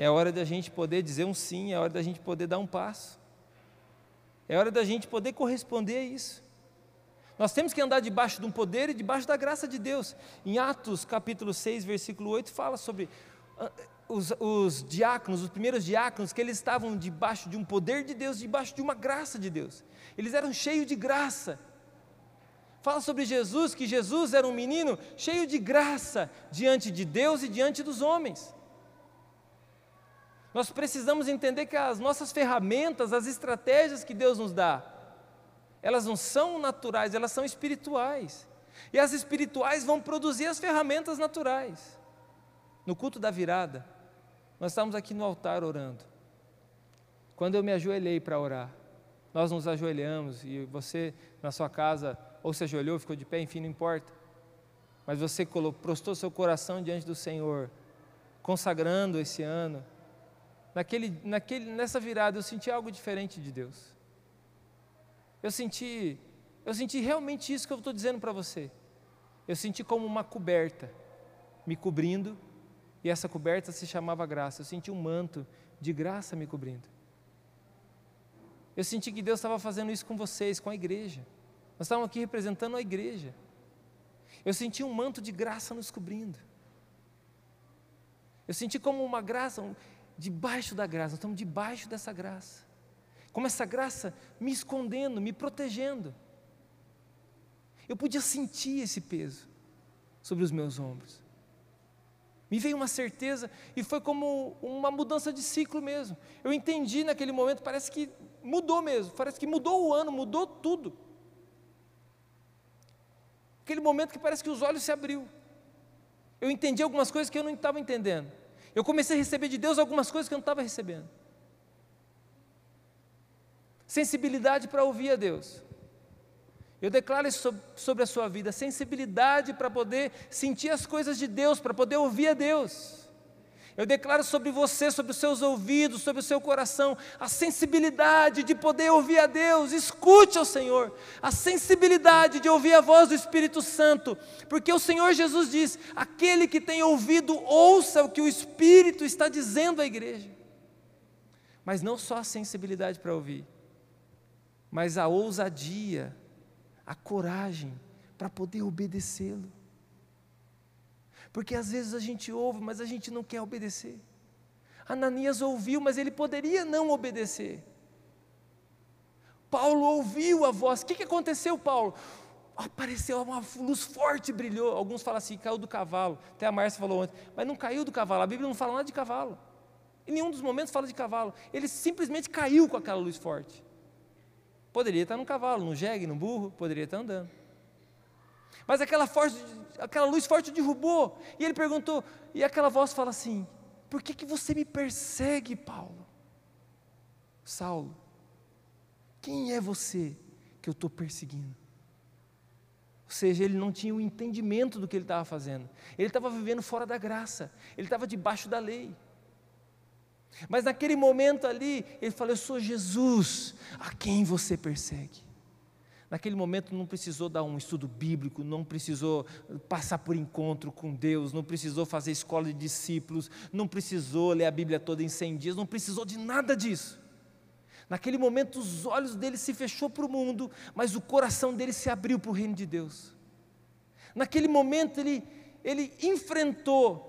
é hora da gente poder dizer um sim, é hora da gente poder dar um passo, é hora da gente poder corresponder a isso. Nós temos que andar debaixo de um poder e debaixo da graça de Deus. Em Atos capítulo 6, versículo 8, fala sobre ah, os, os, diáconos, os primeiros diáconos, que eles estavam debaixo de um poder de Deus, debaixo de uma graça de Deus. Eles eram cheios de graça. Fala sobre Jesus, que Jesus era um menino cheio de graça diante de Deus e diante dos homens. Nós precisamos entender que as nossas ferramentas, as estratégias que Deus nos dá, elas não são naturais, elas são espirituais. E as espirituais vão produzir as ferramentas naturais. No culto da virada, nós estávamos aqui no altar orando. Quando eu me ajoelhei para orar, nós nos ajoelhamos e você na sua casa ou se ajoelhou, ficou de pé, enfim, não importa. Mas você prostou seu coração diante do Senhor, consagrando esse ano. Naquele, naquele, nessa virada eu senti algo diferente de Deus. Eu senti, eu senti realmente isso que eu estou dizendo para você. Eu senti como uma coberta me cobrindo e essa coberta se chamava graça. Eu senti um manto de graça me cobrindo. Eu senti que Deus estava fazendo isso com vocês, com a igreja. Nós estávamos aqui representando a igreja. Eu senti um manto de graça nos cobrindo. Eu senti como uma graça, debaixo da graça, nós estamos debaixo dessa graça. Como essa graça me escondendo, me protegendo. Eu podia sentir esse peso sobre os meus ombros. Me veio uma certeza e foi como uma mudança de ciclo mesmo. Eu entendi naquele momento, parece que mudou mesmo, parece que mudou o ano, mudou tudo. Aquele momento que parece que os olhos se abriu. Eu entendi algumas coisas que eu não estava entendendo. Eu comecei a receber de Deus algumas coisas que eu não estava recebendo. Sensibilidade para ouvir a Deus. Eu declaro isso sobre a sua vida, sensibilidade para poder sentir as coisas de Deus, para poder ouvir a Deus. Eu declaro sobre você, sobre os seus ouvidos, sobre o seu coração, a sensibilidade de poder ouvir a Deus, escute ao Senhor, a sensibilidade de ouvir a voz do Espírito Santo, porque o Senhor Jesus diz: aquele que tem ouvido, ouça o que o Espírito está dizendo à igreja. Mas não só a sensibilidade para ouvir, mas a ousadia a coragem para poder obedecê-lo. Porque às vezes a gente ouve, mas a gente não quer obedecer. Ananias ouviu, mas ele poderia não obedecer. Paulo ouviu a voz. O que, que aconteceu, Paulo? Apareceu uma luz forte, brilhou. Alguns falam assim, caiu do cavalo. Até a Márcia falou ontem, mas não caiu do cavalo. A Bíblia não fala nada de cavalo. Em nenhum dos momentos fala de cavalo. Ele simplesmente caiu com aquela luz forte. Poderia estar no cavalo, no jegue, no burro, poderia estar andando. Mas aquela, forte, aquela luz forte derrubou. E ele perguntou, e aquela voz fala assim: Por que, que você me persegue, Paulo? Saulo, quem é você que eu estou perseguindo? Ou seja, ele não tinha o entendimento do que ele estava fazendo. Ele estava vivendo fora da graça, ele estava debaixo da lei. Mas naquele momento ali, ele falou: Eu sou Jesus, a quem você persegue. Naquele momento não precisou dar um estudo bíblico, não precisou passar por encontro com Deus, não precisou fazer escola de discípulos, não precisou ler a Bíblia toda em 100 dias, não precisou de nada disso. Naquele momento os olhos dele se fechou para o mundo, mas o coração dele se abriu para o reino de Deus. Naquele momento ele, ele enfrentou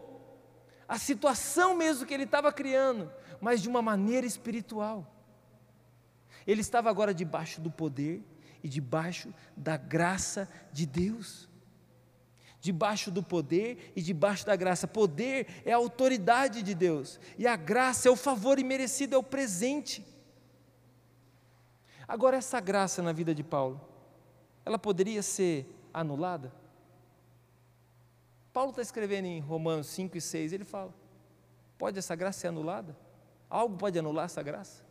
a situação mesmo que ele estava criando, mas de uma maneira espiritual. Ele estava agora debaixo do poder e debaixo da graça de Deus. Debaixo do poder e debaixo da graça. Poder é a autoridade de Deus, e a graça é o favor imerecido, é o presente. Agora, essa graça na vida de Paulo, ela poderia ser anulada? Paulo está escrevendo em Romanos 5 e 6, ele fala: pode essa graça ser anulada? Algo pode anular essa graça?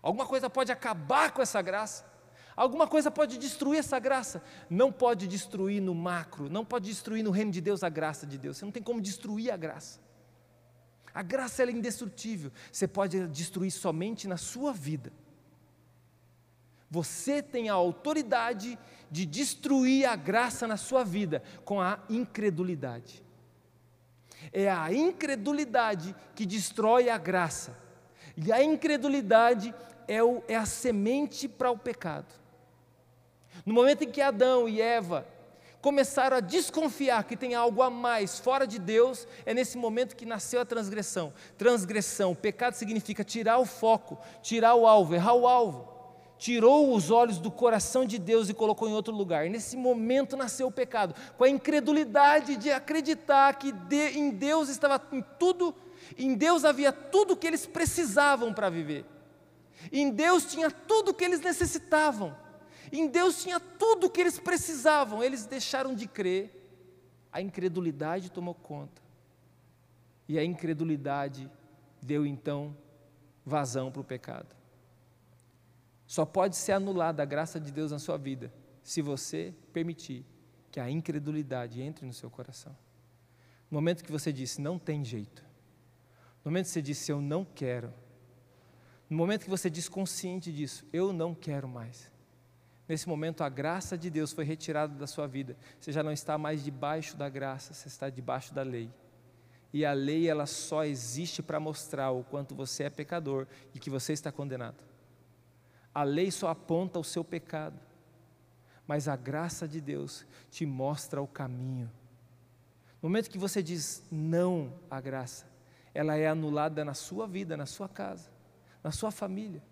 Alguma coisa pode acabar com essa graça? Alguma coisa pode destruir essa graça? Não pode destruir no macro, não pode destruir no reino de Deus a graça de Deus. Você não tem como destruir a graça. A graça é indestrutível. Você pode destruir somente na sua vida. Você tem a autoridade de destruir a graça na sua vida com a incredulidade. É a incredulidade que destrói a graça. E a incredulidade é, o, é a semente para o pecado. No momento em que Adão e Eva começaram a desconfiar que tem algo a mais fora de Deus, é nesse momento que nasceu a transgressão. Transgressão, pecado significa tirar o foco, tirar o alvo, errar o alvo tirou os olhos do coração de Deus e colocou em outro lugar. Nesse momento nasceu o pecado, com a incredulidade de acreditar que de, em Deus estava em tudo, em Deus havia tudo o que eles precisavam para viver. Em Deus tinha tudo o que eles necessitavam. Em Deus tinha tudo o que eles precisavam. Eles deixaram de crer. A incredulidade tomou conta. E a incredulidade deu então vazão para o pecado. Só pode ser anulada a graça de Deus na sua vida se você permitir que a incredulidade entre no seu coração. No momento que você disse, não tem jeito. No momento que você disse, eu não quero. No momento que você diz consciente disso, eu não quero mais. Nesse momento, a graça de Deus foi retirada da sua vida. Você já não está mais debaixo da graça, você está debaixo da lei. E a lei, ela só existe para mostrar o quanto você é pecador e que você está condenado. A lei só aponta o seu pecado, mas a graça de Deus te mostra o caminho. No momento que você diz não à graça, ela é anulada na sua vida, na sua casa, na sua família.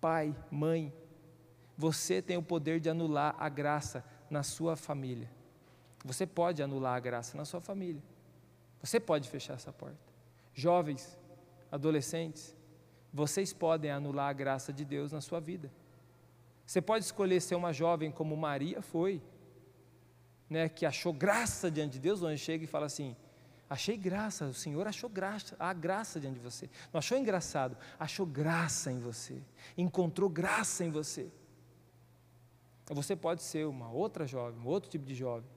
Pai, mãe, você tem o poder de anular a graça na sua família. Você pode anular a graça na sua família. Você pode fechar essa porta. Jovens, adolescentes, vocês podem anular a graça de Deus na sua vida. Você pode escolher ser uma jovem como Maria foi, né, que achou graça diante de Deus, onde chega e fala assim: Achei graça, o Senhor achou graça, há graça diante de você. Não achou engraçado, achou graça em você, encontrou graça em você. Você pode ser uma outra jovem, um outro tipo de jovem,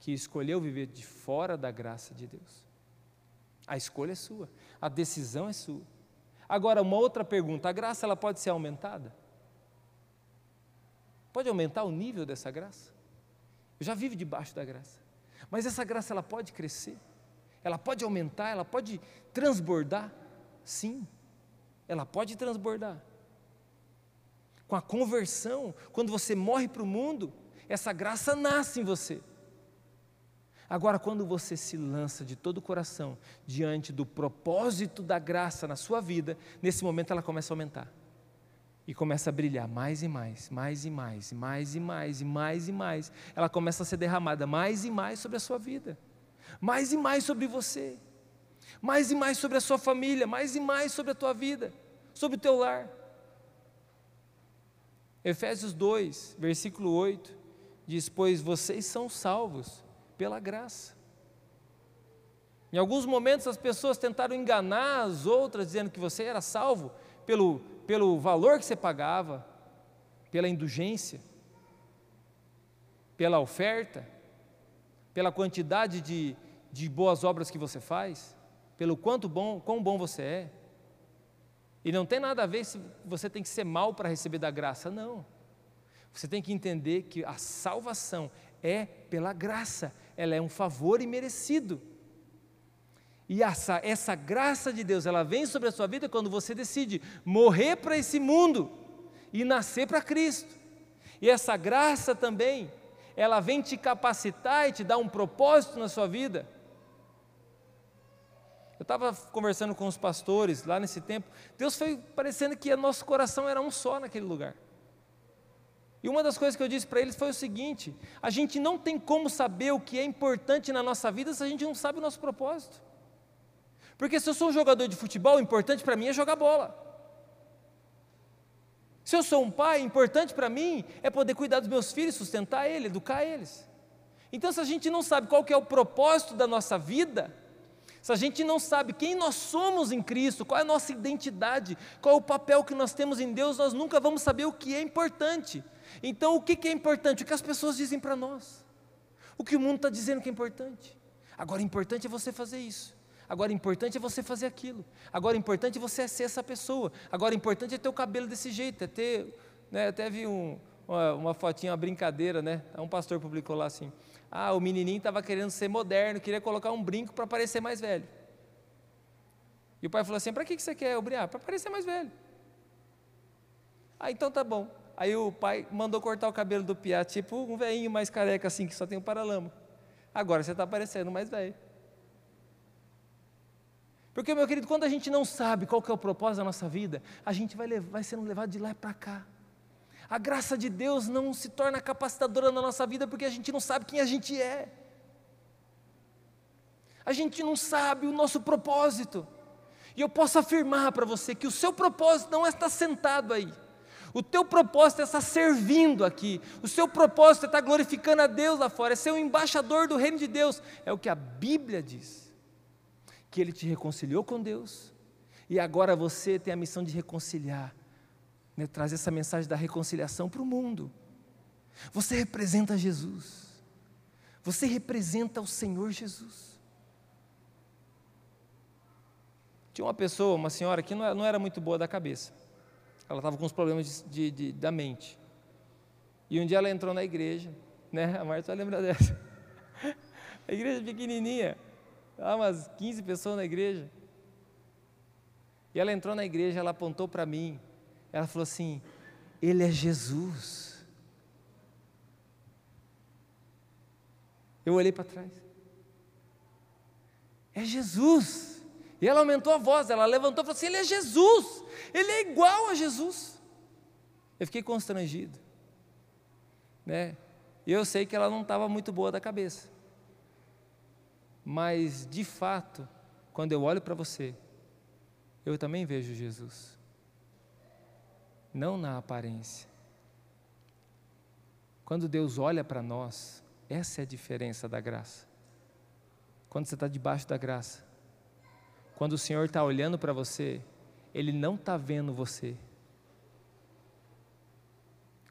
que escolheu viver de fora da graça de Deus. A escolha é sua, a decisão é sua. Agora, uma outra pergunta: a graça ela pode ser aumentada? Pode aumentar o nível dessa graça? Eu já vivo debaixo da graça. Mas essa graça ela pode crescer? Ela pode aumentar? Ela pode transbordar? Sim, ela pode transbordar. Com a conversão, quando você morre para o mundo, essa graça nasce em você. Agora, quando você se lança de todo o coração diante do propósito da graça na sua vida, nesse momento ela começa a aumentar. E começa a brilhar mais e mais, mais e mais, mais e mais, e mais e mais. Ela começa a ser derramada mais e mais sobre a sua vida, mais e mais sobre você, mais e mais sobre a sua família, mais e mais sobre a tua vida, sobre o teu lar. Efésios 2, versículo 8, diz: Pois vocês são salvos pela graça. Em alguns momentos as pessoas tentaram enganar as outras, dizendo que você era salvo pelo, pelo valor que você pagava, pela indulgência, pela oferta, pela quantidade de, de boas obras que você faz, pelo quanto bom, quão bom você é. E não tem nada a ver se você tem que ser mal para receber da graça, não. Você tem que entender que a salvação é pela graça, ela é um favor imerecido. E essa, essa graça de Deus, ela vem sobre a sua vida quando você decide morrer para esse mundo e nascer para Cristo. E essa graça também, ela vem te capacitar e te dar um propósito na sua vida. Eu estava conversando com os pastores lá nesse tempo, Deus foi parecendo que nosso coração era um só naquele lugar. E uma das coisas que eu disse para eles foi o seguinte: a gente não tem como saber o que é importante na nossa vida se a gente não sabe o nosso propósito. Porque se eu sou um jogador de futebol, o importante para mim é jogar bola. Se eu sou um pai, importante para mim é poder cuidar dos meus filhos, sustentar eles, educar eles. Então, se a gente não sabe qual que é o propósito da nossa vida, se a gente não sabe quem nós somos em Cristo, qual é a nossa identidade, qual é o papel que nós temos em Deus, nós nunca vamos saber o que é importante. Então, o que é importante? O que as pessoas dizem para nós. O que o mundo está dizendo que é importante. Agora, importante é você fazer isso. Agora, importante é você fazer aquilo. Agora, importante é você ser essa pessoa. Agora, importante é ter o cabelo desse jeito, é ter. Né, até vi um, uma, uma fotinha, uma brincadeira, né? Um pastor publicou lá assim: ah, o menininho estava querendo ser moderno, queria colocar um brinco para parecer mais velho. E o pai falou assim: para que, que você quer o brinco? Para parecer mais velho. Ah, então tá bom. Aí o pai mandou cortar o cabelo do Piá, tipo um velhinho mais careca assim, que só tem um paralama. Agora você está parecendo mais velho. Porque, meu querido, quando a gente não sabe qual que é o propósito da nossa vida, a gente vai, levar, vai sendo levado de lá para cá. A graça de Deus não se torna capacitadora na nossa vida porque a gente não sabe quem a gente é. A gente não sabe o nosso propósito. E eu posso afirmar para você que o seu propósito não é estar sentado aí. O teu propósito é estar servindo aqui. O seu propósito é estar glorificando a Deus lá fora, é ser um embaixador do reino de Deus. É o que a Bíblia diz. que Ele te reconciliou com Deus, e agora você tem a missão de reconciliar, né, trazer essa mensagem da reconciliação para o mundo. Você representa Jesus, você representa o Senhor Jesus. Tinha uma pessoa, uma senhora, que não era muito boa da cabeça, ela estava com uns problemas de, de, da mente. E um dia ela entrou na igreja, né? A Marta vai lembrar dessa. (laughs) A igreja pequenininha, há umas 15 pessoas na igreja. E ela entrou na igreja, ela apontou para mim, ela falou assim: Ele é Jesus. Eu olhei para trás. É Jesus. E ela aumentou a voz, ela levantou e falou assim: Ele é Jesus. Ele é igual a Jesus. Eu fiquei constrangido. Né? E eu sei que ela não estava muito boa da cabeça. Mas, de fato, quando eu olho para você, eu também vejo Jesus. Não na aparência. Quando Deus olha para nós, essa é a diferença da graça. Quando você está debaixo da graça, quando o Senhor está olhando para você, Ele não está vendo você.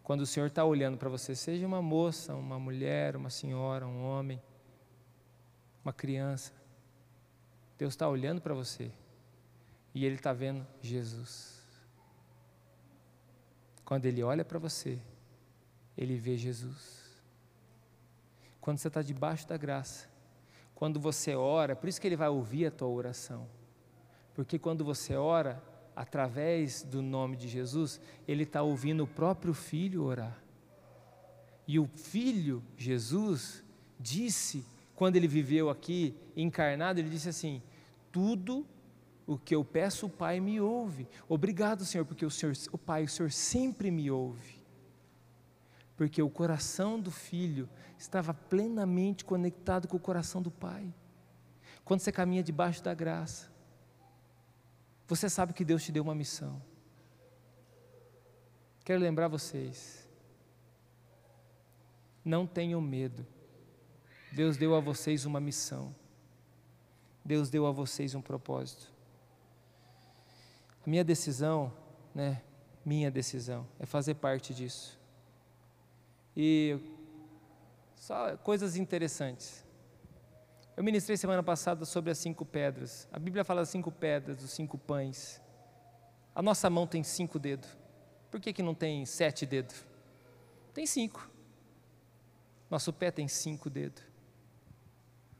Quando o Senhor está olhando para você, seja uma moça, uma mulher, uma senhora, um homem, uma criança. Deus está olhando para você e Ele está vendo Jesus. Quando Ele olha para você, Ele vê Jesus. Quando você está debaixo da graça, quando você ora, por isso que Ele vai ouvir a tua oração. Porque quando você ora, através do nome de Jesus, Ele está ouvindo o próprio Filho orar. E o Filho, Jesus, disse quando ele viveu aqui encarnado, ele disse assim: Tudo o que eu peço, o Pai me ouve. Obrigado, Senhor, porque o Senhor, o Pai, o Senhor sempre me ouve. Porque o coração do filho estava plenamente conectado com o coração do Pai. Quando você caminha debaixo da graça, você sabe que Deus te deu uma missão. Quero lembrar vocês, não tenham medo Deus deu a vocês uma missão. Deus deu a vocês um propósito. Minha decisão, né, minha decisão é fazer parte disso. E só coisas interessantes. Eu ministrei semana passada sobre as cinco pedras. A Bíblia fala das cinco pedras, dos cinco pães. A nossa mão tem cinco dedos. Por que, que não tem sete dedos? Tem cinco. Nosso pé tem cinco dedos.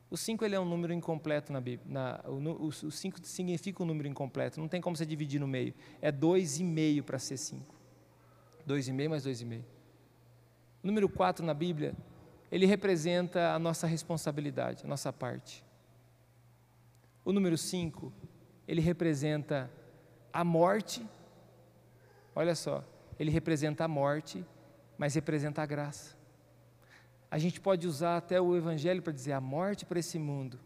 O 5 ele é um número incompleto na Bíblia. Na, o 5 significa um número incompleto, não tem como você dividir no meio. É 2,5 para ser 5. 2,5 mais 2,5. O número 4 na Bíblia, ele representa a nossa responsabilidade, a nossa parte. O número 5, ele representa a morte. Olha só, ele representa a morte, mas representa a graça. A gente pode usar até o Evangelho para dizer a morte para esse mundo.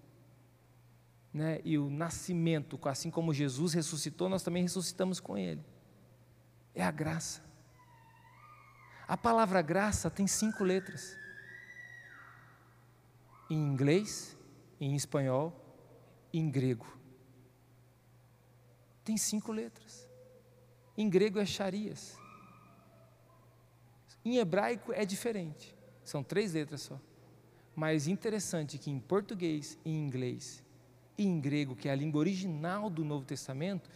Né? E o nascimento, assim como Jesus ressuscitou, nós também ressuscitamos com Ele. É a graça. A palavra graça tem cinco letras. Em inglês, em espanhol em grego. Tem cinco letras. Em grego é charias. Em hebraico é diferente. São três letras só. Mas interessante que em português, em inglês e em grego, que é a língua original do Novo Testamento,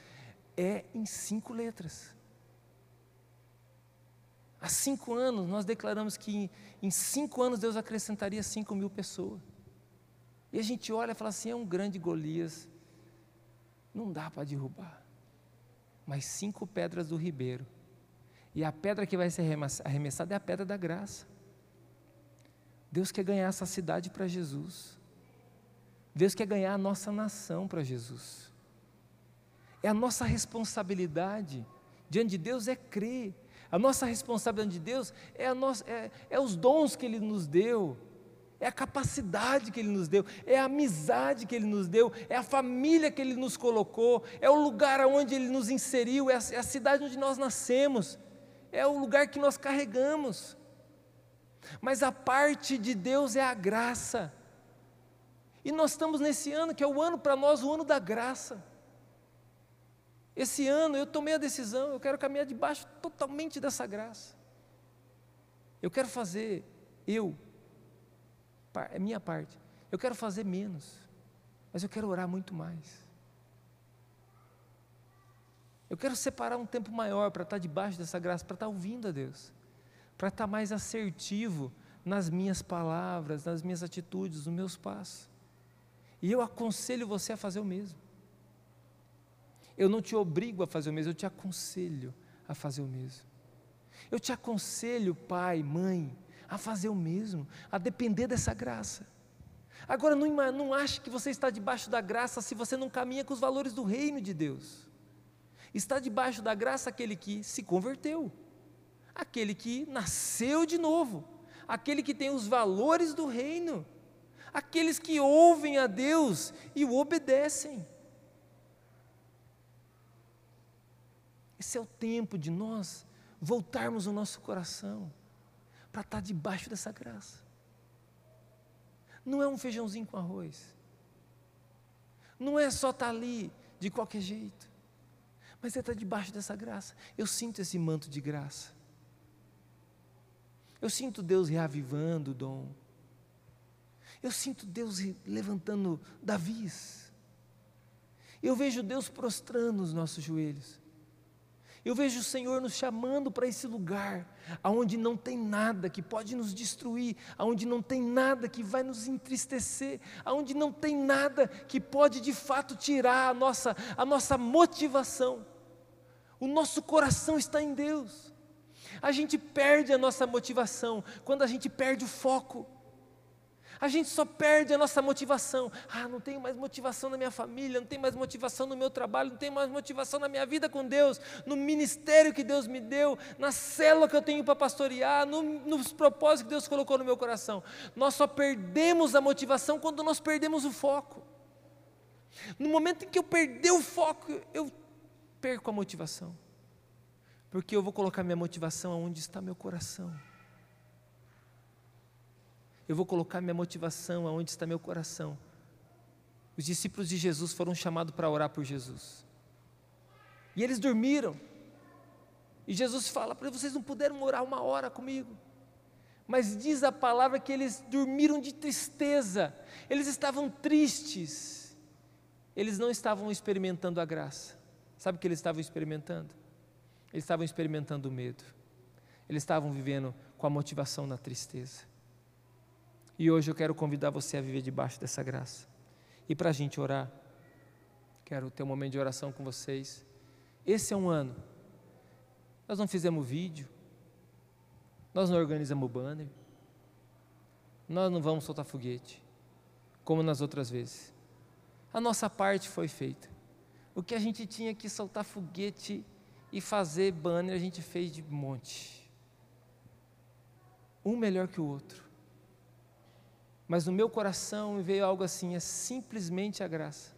é em cinco letras. Há cinco anos nós declaramos que em cinco anos Deus acrescentaria cinco mil pessoas. E a gente olha e fala assim: é um grande Golias, não dá para derrubar. Mas cinco pedras do ribeiro. E a pedra que vai ser arremessada é a pedra da graça. Deus quer ganhar essa cidade para Jesus. Deus quer ganhar a nossa nação para Jesus. É a nossa responsabilidade diante de Deus é crer. A nossa responsabilidade de Deus é, nossa, é, é os dons que Ele nos deu, é a capacidade que Ele nos deu, é a amizade que Ele nos deu, é a família que Ele nos colocou, é o lugar onde Ele nos inseriu, é a, é a cidade onde nós nascemos, é o lugar que nós carregamos. Mas a parte de Deus é a graça. E nós estamos nesse ano que é o ano para nós, o ano da graça. Esse ano eu tomei a decisão, eu quero caminhar debaixo totalmente dessa graça. Eu quero fazer, eu, é minha parte, eu quero fazer menos, mas eu quero orar muito mais. Eu quero separar um tempo maior para estar debaixo dessa graça, para estar ouvindo a Deus, para estar mais assertivo nas minhas palavras, nas minhas atitudes, nos meus passos. E eu aconselho você a fazer o mesmo. Eu não te obrigo a fazer o mesmo, eu te aconselho a fazer o mesmo. Eu te aconselho, pai, mãe, a fazer o mesmo, a depender dessa graça. Agora, não, não ache que você está debaixo da graça se você não caminha com os valores do reino de Deus. Está debaixo da graça aquele que se converteu, aquele que nasceu de novo, aquele que tem os valores do reino, aqueles que ouvem a Deus e o obedecem. Esse é o tempo de nós voltarmos o nosso coração para estar debaixo dessa graça. Não é um feijãozinho com arroz. Não é só estar ali de qualquer jeito. Mas é estar debaixo dessa graça. Eu sinto esse manto de graça. Eu sinto Deus reavivando o dom. Eu sinto Deus levantando Davis. Eu vejo Deus prostrando os nossos joelhos. Eu vejo o Senhor nos chamando para esse lugar, aonde não tem nada que pode nos destruir, aonde não tem nada que vai nos entristecer, aonde não tem nada que pode de fato tirar a nossa, a nossa motivação. O nosso coração está em Deus. A gente perde a nossa motivação quando a gente perde o foco. A gente só perde a nossa motivação. Ah, não tenho mais motivação na minha família, não tenho mais motivação no meu trabalho, não tenho mais motivação na minha vida com Deus, no ministério que Deus me deu, na célula que eu tenho para pastorear, no, nos propósitos que Deus colocou no meu coração. Nós só perdemos a motivação quando nós perdemos o foco. No momento em que eu perder o foco, eu perco a motivação. Porque eu vou colocar minha motivação aonde está meu coração. Eu vou colocar minha motivação aonde está meu coração. Os discípulos de Jesus foram chamados para orar por Jesus. E eles dormiram. E Jesus fala para vocês não puderam orar uma hora comigo. Mas diz a palavra que eles dormiram de tristeza. Eles estavam tristes. Eles não estavam experimentando a graça. Sabe o que eles estavam experimentando? Eles estavam experimentando o medo. Eles estavam vivendo com a motivação na tristeza. E hoje eu quero convidar você a viver debaixo dessa graça. E para a gente orar, quero ter um momento de oração com vocês. Esse é um ano. Nós não fizemos vídeo, nós não organizamos banner, nós não vamos soltar foguete, como nas outras vezes. A nossa parte foi feita. O que a gente tinha que soltar foguete e fazer banner, a gente fez de monte. Um melhor que o outro. Mas no meu coração veio algo assim, é simplesmente a graça.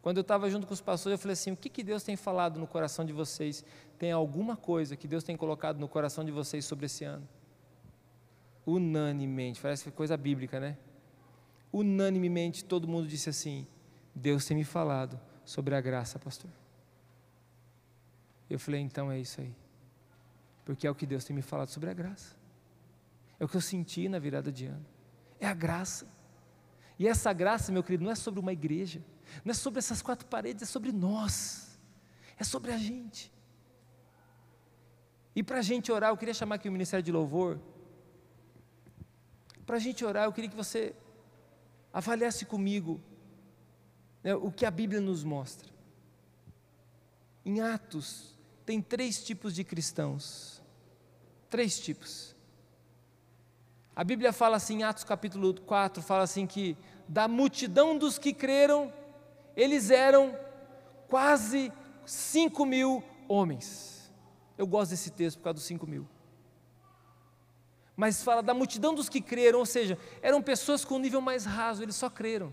Quando eu estava junto com os pastores, eu falei assim: o que, que Deus tem falado no coração de vocês? Tem alguma coisa que Deus tem colocado no coração de vocês sobre esse ano? Unanimemente, parece é coisa bíblica, né? Unanimemente todo mundo disse assim: Deus tem me falado sobre a graça, pastor. Eu falei: então é isso aí, porque é o que Deus tem me falado sobre a graça. É o que eu senti na virada de ano. É a graça. E essa graça, meu querido, não é sobre uma igreja, não é sobre essas quatro paredes, é sobre nós, é sobre a gente. E para a gente orar, eu queria chamar aqui o Ministério de Louvor. Para a gente orar, eu queria que você avaliasse comigo né, o que a Bíblia nos mostra. Em Atos, tem três tipos de cristãos. Três tipos. A Bíblia fala assim, em Atos capítulo 4, fala assim que da multidão dos que creram, eles eram quase 5 mil homens. Eu gosto desse texto por causa dos 5 mil. Mas fala da multidão dos que creram, ou seja, eram pessoas com um nível mais raso, eles só creram.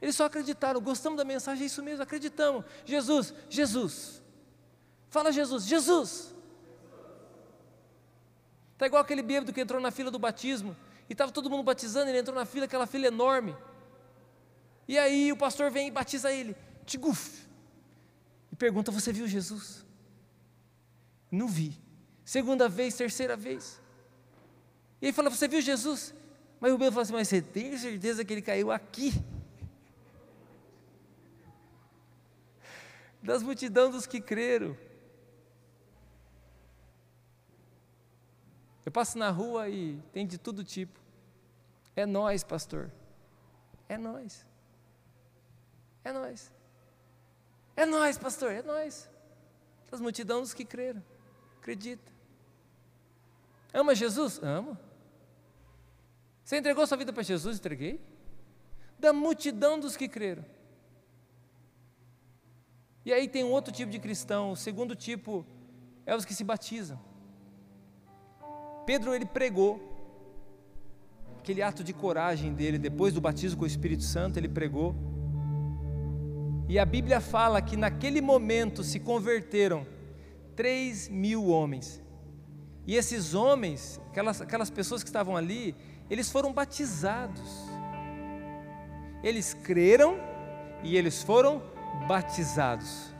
Eles só acreditaram, gostamos da mensagem, é isso mesmo, acreditamos. Jesus, Jesus. Fala Jesus, Jesus. Está igual aquele bêbado que entrou na fila do batismo. E estava todo mundo batizando, ele entrou na fila, aquela fila enorme. E aí o pastor vem e batiza ele, tiguf, e pergunta: Você viu Jesus? Não vi. Segunda vez, terceira vez. E ele fala: Você viu Jesus? Mas o Pedro fala assim: Mas você tem certeza que ele caiu aqui? Das multidão dos que creram. Eu passo na rua e tem de todo tipo. É nós, pastor. É nós. É nós. É nós, pastor, é nós. Das multidão dos que creram. Acredita. Ama Jesus? Amo. Você entregou sua vida para Jesus? Entreguei. Da multidão dos que creram. E aí tem um outro tipo de cristão, o segundo tipo é os que se batizam. Pedro ele pregou aquele ato de coragem dele depois do batismo com o Espírito Santo, ele pregou. E a Bíblia fala que naquele momento se converteram três mil homens. E esses homens, aquelas, aquelas pessoas que estavam ali, eles foram batizados. Eles creram e eles foram batizados.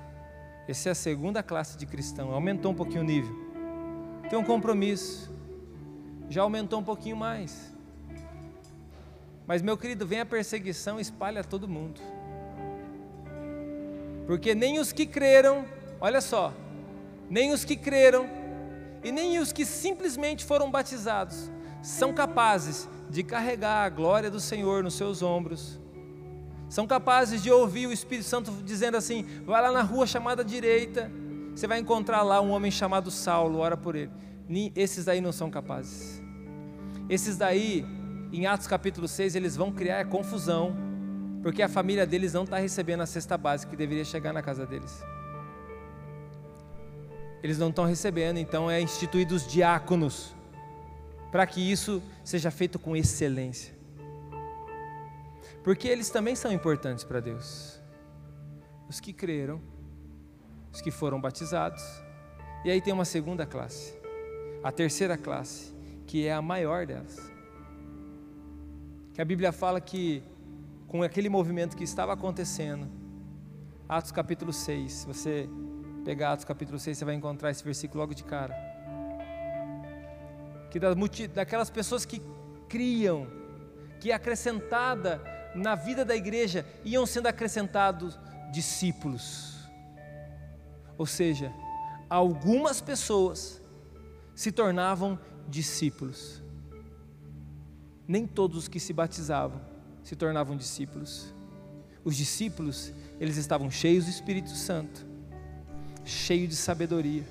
Essa é a segunda classe de cristão, aumentou um pouquinho o nível. Tem um compromisso, já aumentou um pouquinho mais. Mas, meu querido, vem a perseguição e espalha todo mundo. Porque nem os que creram, olha só, nem os que creram e nem os que simplesmente foram batizados são capazes de carregar a glória do Senhor nos seus ombros. São capazes de ouvir o Espírito Santo dizendo assim: vai lá na rua chamada direita, você vai encontrar lá um homem chamado Saulo, ora por ele. Esses daí não são capazes. Esses daí, em Atos capítulo 6, eles vão criar confusão, porque a família deles não está recebendo a cesta básica que deveria chegar na casa deles. Eles não estão recebendo, então é instituído os diáconos, para que isso seja feito com excelência. Porque eles também são importantes para Deus. Os que creram, os que foram batizados. E aí tem uma segunda classe, a terceira classe, que é a maior delas. Que a Bíblia fala que com aquele movimento que estava acontecendo, Atos capítulo 6, se você pegar Atos capítulo 6, você vai encontrar esse versículo logo de cara. Que daquelas pessoas que criam, que é acrescentada na vida da igreja, iam sendo acrescentados discípulos. Ou seja, algumas pessoas se tornavam discípulos. Nem todos os que se batizavam se tornavam discípulos. Os discípulos, eles estavam cheios do Espírito Santo cheio de sabedoria,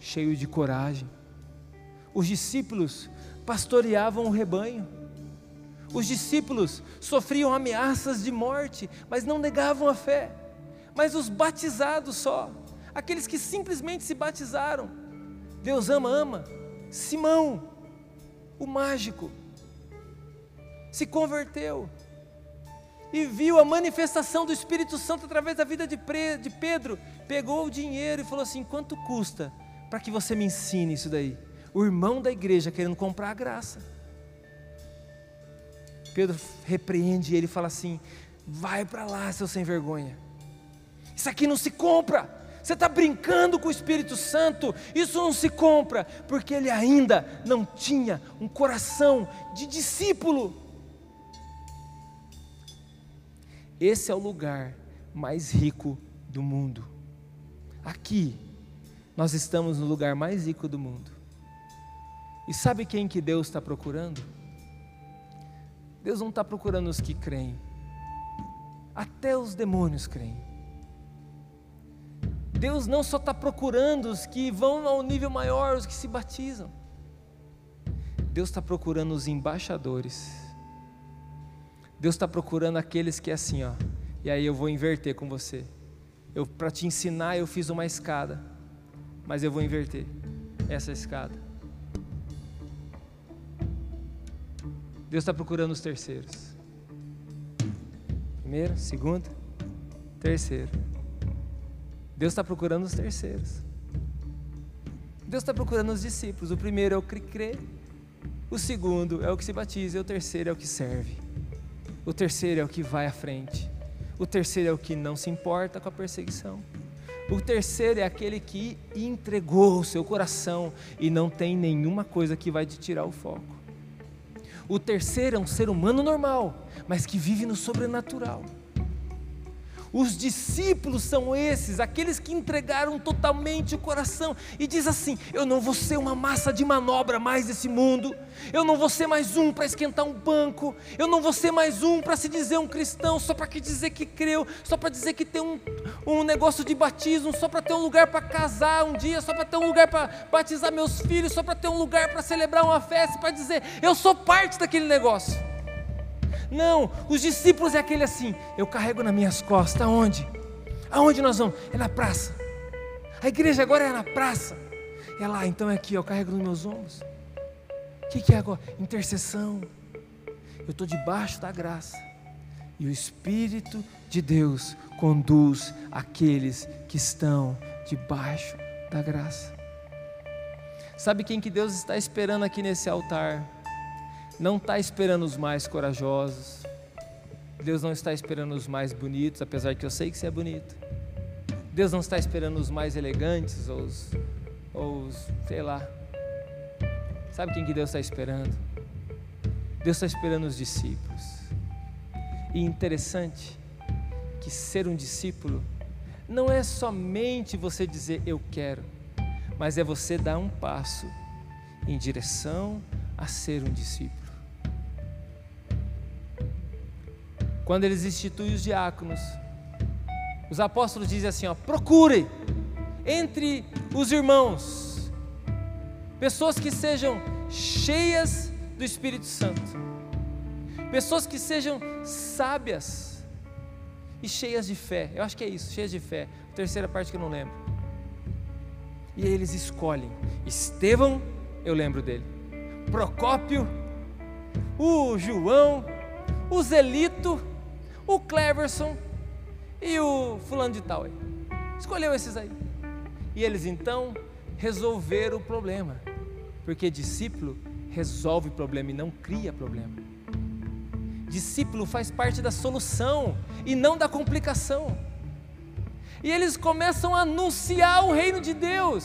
cheio de coragem. Os discípulos pastoreavam o rebanho. Os discípulos sofriam ameaças de morte, mas não negavam a fé. Mas os batizados só, aqueles que simplesmente se batizaram. Deus ama, ama. Simão, o mágico, se converteu e viu a manifestação do Espírito Santo através da vida de Pedro, pegou o dinheiro e falou assim: quanto custa para que você me ensine isso daí? O irmão da igreja querendo comprar a graça. Pedro repreende ele e fala assim: vai para lá, seu sem vergonha. Isso aqui não se compra. Você está brincando com o Espírito Santo, isso não se compra, porque ele ainda não tinha um coração de discípulo. Esse é o lugar mais rico do mundo. Aqui, nós estamos no lugar mais rico do mundo. E sabe quem que Deus está procurando? Deus não está procurando os que creem. Até os demônios creem. Deus não só está procurando os que vão ao nível maior, os que se batizam. Deus está procurando os embaixadores Deus está procurando aqueles que é assim, ó. E aí eu vou inverter com você. Eu para te ensinar eu fiz uma escada, mas eu vou inverter essa escada. Deus está procurando os terceiros. Primeiro, segundo, terceiro. Deus está procurando os terceiros. Deus está procurando os discípulos. O primeiro é o crer, O segundo é o que se batiza, e o terceiro é o que serve. O terceiro é o que vai à frente. O terceiro é o que não se importa com a perseguição. O terceiro é aquele que entregou o seu coração e não tem nenhuma coisa que vai te tirar o foco. O terceiro é um ser humano normal, mas que vive no sobrenatural. Os discípulos são esses, aqueles que entregaram totalmente o coração. E diz assim: Eu não vou ser uma massa de manobra mais desse mundo, eu não vou ser mais um para esquentar um banco, eu não vou ser mais um para se dizer um cristão, só para dizer que creu, só para dizer que tem um, um negócio de batismo, só para ter um lugar para casar um dia, só para ter um lugar para batizar meus filhos, só para ter um lugar para celebrar uma festa, para dizer: Eu sou parte daquele negócio. Não, os discípulos é aquele assim, eu carrego nas minhas costas, aonde? Aonde nós vamos? É na praça. A igreja agora é na praça. É lá, então é aqui, eu carrego nos meus ombros. O que, que é agora? Intercessão. Eu estou debaixo da graça. E o Espírito de Deus conduz aqueles que estão debaixo da graça. Sabe quem que Deus está esperando aqui nesse altar? Não está esperando os mais corajosos. Deus não está esperando os mais bonitos, apesar que eu sei que você é bonito. Deus não está esperando os mais elegantes ou os, ou os sei lá. Sabe quem que Deus está esperando? Deus está esperando os discípulos. E interessante que ser um discípulo não é somente você dizer eu quero, mas é você dar um passo em direção a ser um discípulo. Quando eles instituem os diáconos, os apóstolos dizem assim: ó, procure entre os irmãos pessoas que sejam cheias do Espírito Santo, pessoas que sejam sábias e cheias de fé. Eu acho que é isso, cheias de fé. A terceira parte que eu não lembro. E eles escolhem Estevão, eu lembro dele. Procópio, o João, o Zelito o Cleverson e o fulano de tal aí. Escolheu esses aí. E eles então resolveram o problema. Porque discípulo resolve problema e não cria problema. Discípulo faz parte da solução e não da complicação. E eles começam a anunciar o reino de Deus.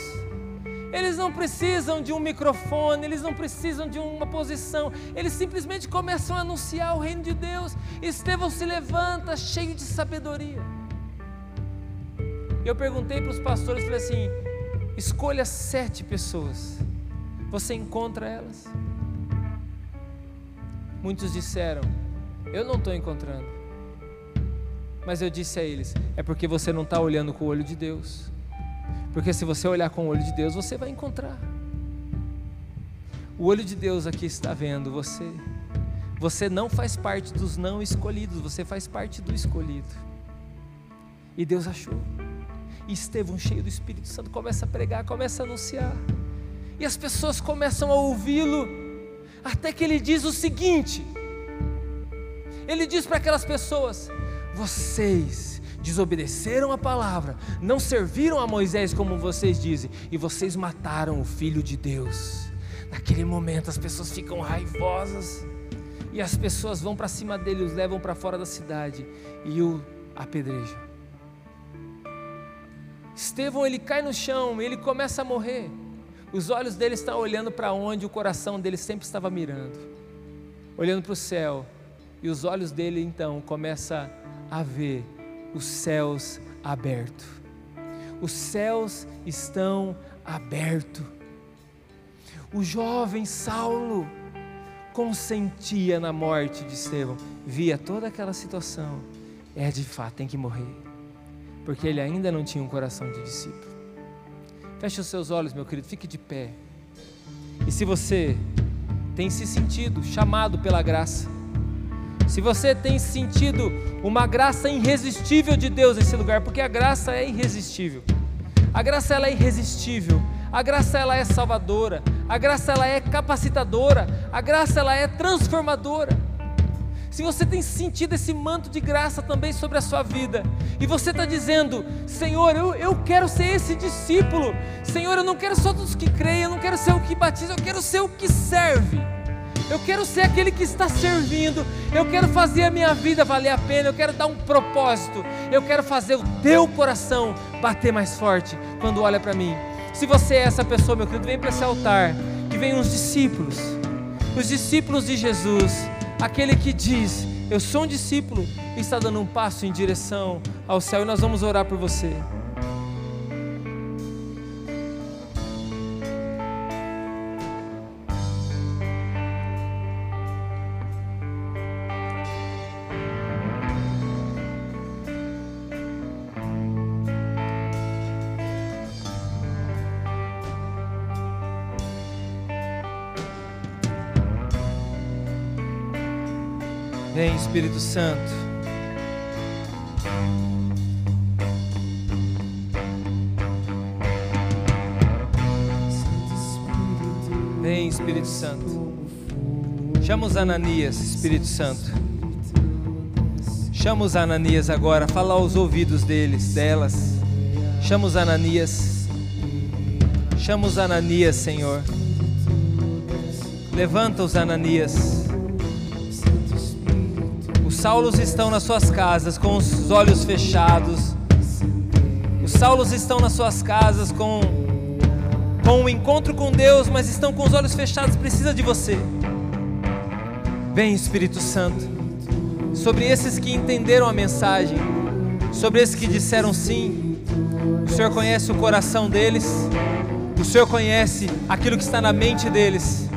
Eles não precisam de um microfone, eles não precisam de uma posição, eles simplesmente começam a anunciar o reino de Deus. Estevão se levanta cheio de sabedoria. Eu perguntei para os pastores, falei assim: escolha sete pessoas, você encontra elas? Muitos disseram: eu não estou encontrando. Mas eu disse a eles: é porque você não está olhando com o olho de Deus. Porque se você olhar com o olho de Deus, você vai encontrar. O olho de Deus aqui está vendo você. Você não faz parte dos não escolhidos, você faz parte do escolhido. E Deus achou. E Estevão, cheio do Espírito Santo, começa a pregar, começa a anunciar. E as pessoas começam a ouvi-lo, até que ele diz o seguinte: ele diz para aquelas pessoas: vocês desobedeceram a palavra, não serviram a Moisés como vocês dizem, e vocês mataram o filho de Deus. Naquele momento as pessoas ficam raivosas e as pessoas vão para cima dele, os levam para fora da cidade e o apedrejam. Estevão ele cai no chão, ele começa a morrer. Os olhos dele estão olhando para onde o coração dele sempre estava mirando, olhando para o céu. E os olhos dele então começam a ver os céus abertos. Os céus estão abertos. O jovem Saulo consentia na morte de Estevão, via toda aquela situação. É de fato, tem que morrer, porque ele ainda não tinha um coração de discípulo. Feche os seus olhos, meu querido, fique de pé. E se você tem se sentido chamado pela graça, se você tem sentido uma graça irresistível de Deus nesse lugar, porque a graça é irresistível. A graça ela é irresistível. A graça ela é salvadora. A graça ela é capacitadora. A graça ela é transformadora. Se você tem sentido esse manto de graça também sobre a sua vida, e você está dizendo, Senhor, eu, eu quero ser esse discípulo, Senhor, eu não quero só dos que creem, eu não quero ser o que batiza, eu quero ser o que serve. Eu quero ser aquele que está servindo. Eu quero fazer a minha vida valer a pena. Eu quero dar um propósito. Eu quero fazer o teu coração bater mais forte quando olha para mim. Se você é essa pessoa, meu querido, vem para esse altar. Que vem os discípulos. Os discípulos de Jesus. Aquele que diz: Eu sou um discípulo. E está dando um passo em direção ao céu. E nós vamos orar por você. Espírito Santo. Vem, Espírito Santo. Chama os Ananias, Espírito Santo. Chama os Ananias agora, fala aos ouvidos deles, delas. Chama os Ananias. Chama os Ananias, Senhor. Levanta os Ananias. Saulos estão nas suas casas com os olhos fechados. Os Saulos estão nas suas casas com com um encontro com Deus, mas estão com os olhos fechados, precisa de você. Vem, Espírito Santo, sobre esses que entenderam a mensagem, sobre esses que disseram sim. O Senhor conhece o coração deles, o Senhor conhece aquilo que está na mente deles.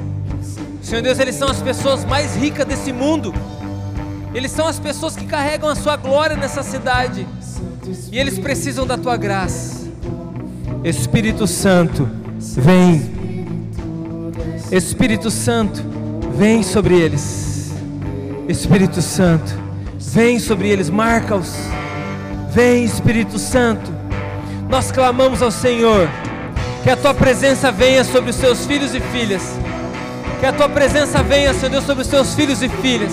Senhor Deus, eles são as pessoas mais ricas desse mundo. Eles são as pessoas que carregam a sua glória nessa cidade. E eles precisam da tua graça. Espírito Santo, vem. Espírito Santo, vem sobre eles. Espírito Santo, vem sobre eles, marca-os. Vem, Espírito Santo. Nós clamamos ao Senhor que a tua presença venha sobre os seus filhos e filhas. Que a tua presença venha, Senhor Deus, sobre os seus filhos e filhas.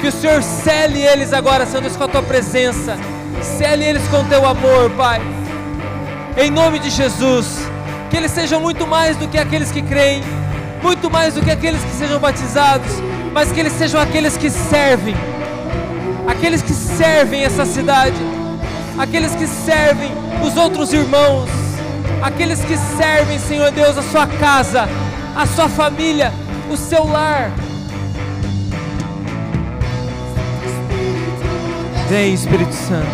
Que o Senhor cele eles agora, Senhor Deus, com a tua presença. Cele eles com o teu amor, Pai. Em nome de Jesus. Que eles sejam muito mais do que aqueles que creem, muito mais do que aqueles que sejam batizados, mas que eles sejam aqueles que servem, aqueles que servem essa cidade, aqueles que servem os outros irmãos, aqueles que servem, Senhor Deus, a sua casa, a sua família, o seu lar. Vem Espírito Santo.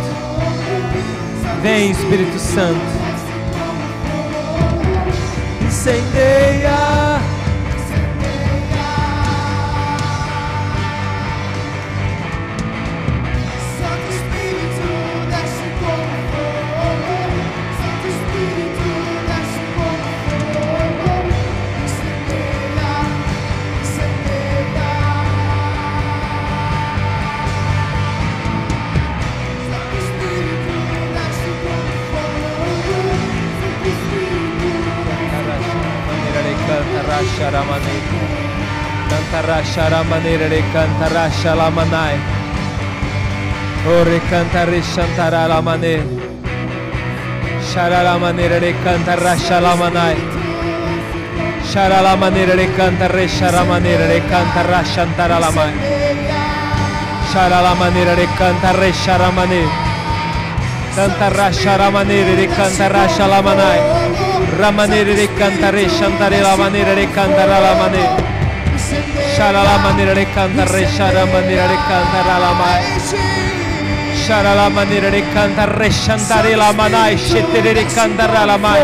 Vem Espírito Santo. Incendeia. Sharamane. Cantara sharamane re cantara shalamanai. Ore cantare shantara lamane. Sharalamane re cantara shalamanai. Sharalamane re cantare sharamane re cantara shantara lamai. Sharalamane re cantare sharamane. Cantara sharamane re cantara shalamanai. Ramanere de cantare, cantare la manera de cantar la manera. Shara la manera de cantar, shara manera de cantar la mai. Shara la manera de cantar, cantare la manai, shetere de cantar la mai.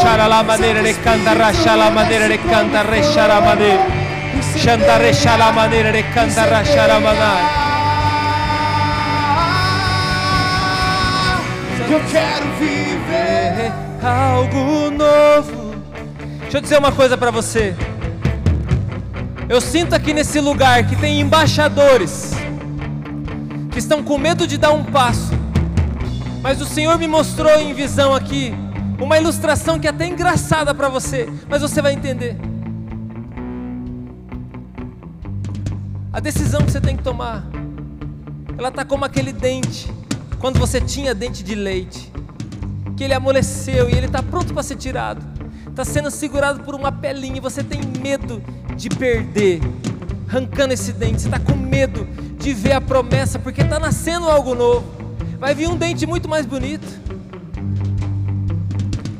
Shara la manera de cantar, shara la manera de cantar, shara manera. Cantare shara la manera de cantar, shara manai. Eu quero viver. Algo novo. Deixa eu dizer uma coisa para você. Eu sinto aqui nesse lugar que tem embaixadores que estão com medo de dar um passo. Mas o Senhor me mostrou em visão aqui uma ilustração que é até engraçada para você, mas você vai entender. A decisão que você tem que tomar, ela tá como aquele dente quando você tinha dente de leite que ele amoleceu e ele está pronto para ser tirado. está sendo segurado por uma pelinha e você tem medo de perder, arrancando esse dente, você está com medo de ver a promessa, porque está nascendo algo novo. Vai vir um dente muito mais bonito.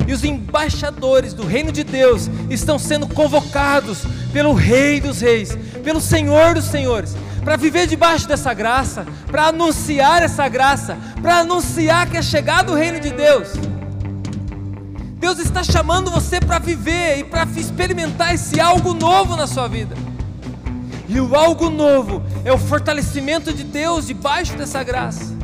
E os embaixadores do reino de Deus estão sendo convocados pelo Rei dos Reis, pelo Senhor dos Senhores, para viver debaixo dessa graça, para anunciar essa graça, para anunciar que é chegado o reino de Deus. Deus está chamando você para viver e para experimentar esse algo novo na sua vida. E o algo novo é o fortalecimento de Deus debaixo dessa graça.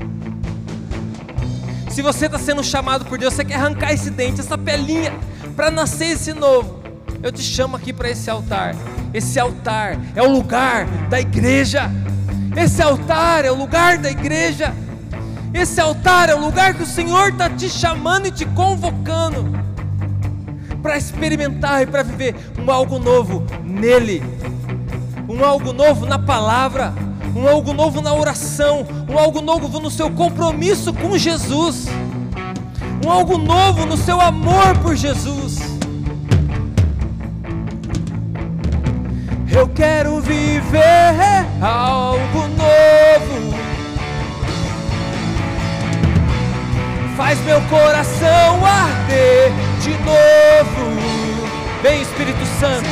Se você está sendo chamado por Deus, você quer arrancar esse dente, essa pelinha, para nascer esse novo, eu te chamo aqui para esse altar. Esse altar é o lugar da igreja. Esse altar é o lugar da igreja. Esse altar é o lugar que o Senhor está te chamando e te convocando para experimentar e para viver um algo novo nele, um algo novo na palavra, um algo novo na oração, um algo novo no seu compromisso com Jesus, um algo novo no seu amor por Jesus. Eu quero viver algo novo. Faz meu coração arder de novo. Vem Espírito Santo.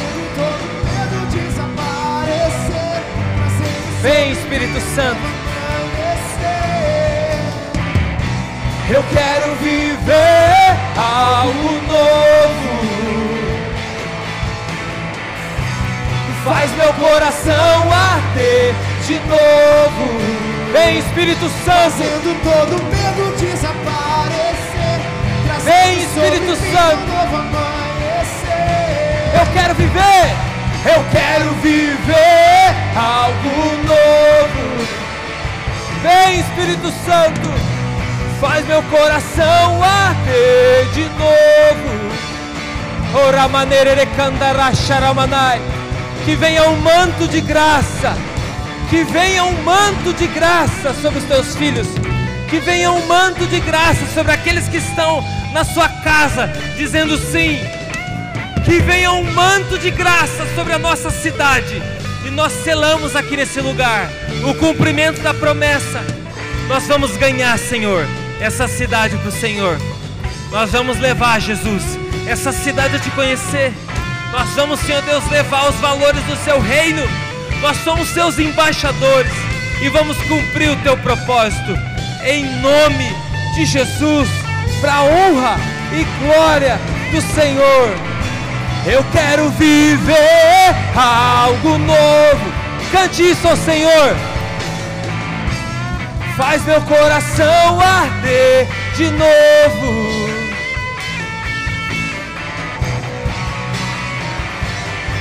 Vem Espírito Santo. Eu quero viver algo novo. Faz meu coração arder de novo. Vem Espírito Santo. Fazendo todo medo desaparecer. Vem, Espírito Santo. novo amanhecer. Eu quero viver. Eu quero viver algo novo. Vem Espírito Santo. Faz meu coração arder de novo. Ora maneira candaraxaramanai. Que venha um manto de graça. Que venha um manto de graça sobre os teus filhos. Que venha um manto de graça sobre aqueles que estão na sua casa, dizendo sim. Que venha um manto de graça sobre a nossa cidade. E nós selamos aqui nesse lugar o cumprimento da promessa. Nós vamos ganhar, Senhor, essa cidade para o Senhor. Nós vamos levar, Jesus, essa cidade a te conhecer. Nós vamos, Senhor Deus, levar os valores do seu reino. Nós somos seus embaixadores e vamos cumprir o teu propósito. Em nome de Jesus, para honra e glória do Senhor. Eu quero viver algo novo. Cante isso ao Senhor. Faz meu coração arder de novo.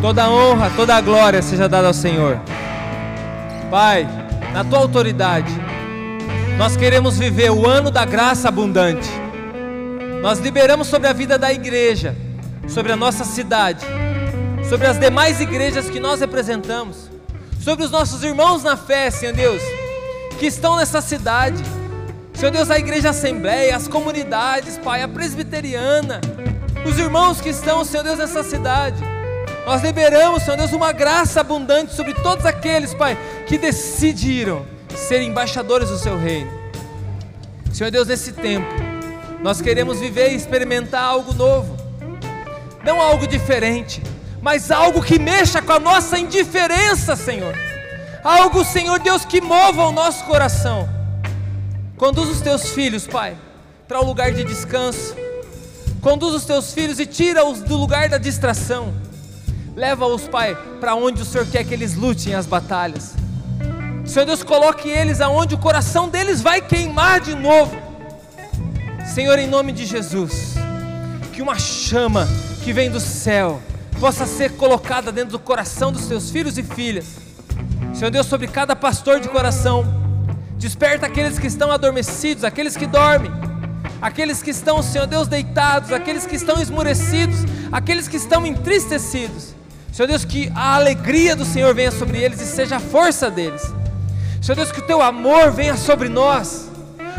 Toda honra, toda glória seja dada ao Senhor. Pai, na tua autoridade, nós queremos viver o ano da graça abundante. Nós liberamos sobre a vida da igreja, sobre a nossa cidade, sobre as demais igrejas que nós representamos, sobre os nossos irmãos na fé, Senhor Deus, que estão nessa cidade. Senhor Deus, a igreja Assembleia, as comunidades, Pai, a presbiteriana, os irmãos que estão, Senhor Deus, nessa cidade. Nós liberamos, Senhor Deus, uma graça abundante sobre todos aqueles, Pai, que decidiram ser embaixadores do Seu reino. Senhor Deus, nesse tempo, nós queremos viver e experimentar algo novo, não algo diferente, mas algo que mexa com a nossa indiferença, Senhor. Algo, Senhor Deus, que mova o nosso coração. Conduz os teus filhos, Pai, para o lugar de descanso. Conduz os teus filhos e tira-os do lugar da distração. Leva-os, Pai, para onde o Senhor quer que eles lutem as batalhas. Senhor Deus, coloque eles aonde o coração deles vai queimar de novo. Senhor, em nome de Jesus, que uma chama que vem do céu possa ser colocada dentro do coração dos teus filhos e filhas. Senhor Deus, sobre cada pastor de coração, desperta aqueles que estão adormecidos, aqueles que dormem, aqueles que estão, Senhor Deus, deitados, aqueles que estão esmurecidos, aqueles que estão entristecidos. Senhor Deus, que a alegria do Senhor venha sobre eles e seja a força deles. Senhor Deus, que o teu amor venha sobre nós.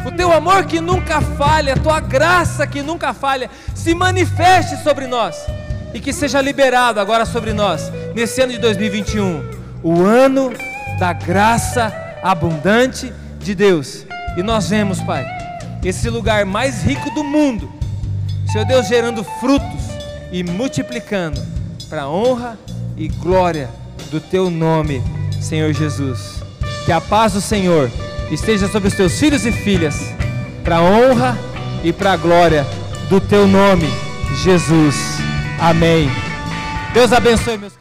O teu amor que nunca falha, a tua graça que nunca falha, se manifeste sobre nós e que seja liberado agora sobre nós, nesse ano de 2021, o ano da graça abundante de Deus. E nós vemos, Pai, esse lugar mais rico do mundo, Senhor Deus, gerando frutos e multiplicando para a honra e glória do Teu nome, Senhor Jesus. Que a paz do Senhor esteja sobre os teus filhos e filhas, para a honra e para a glória do Teu nome, Jesus. Amém. Deus abençoe, meus.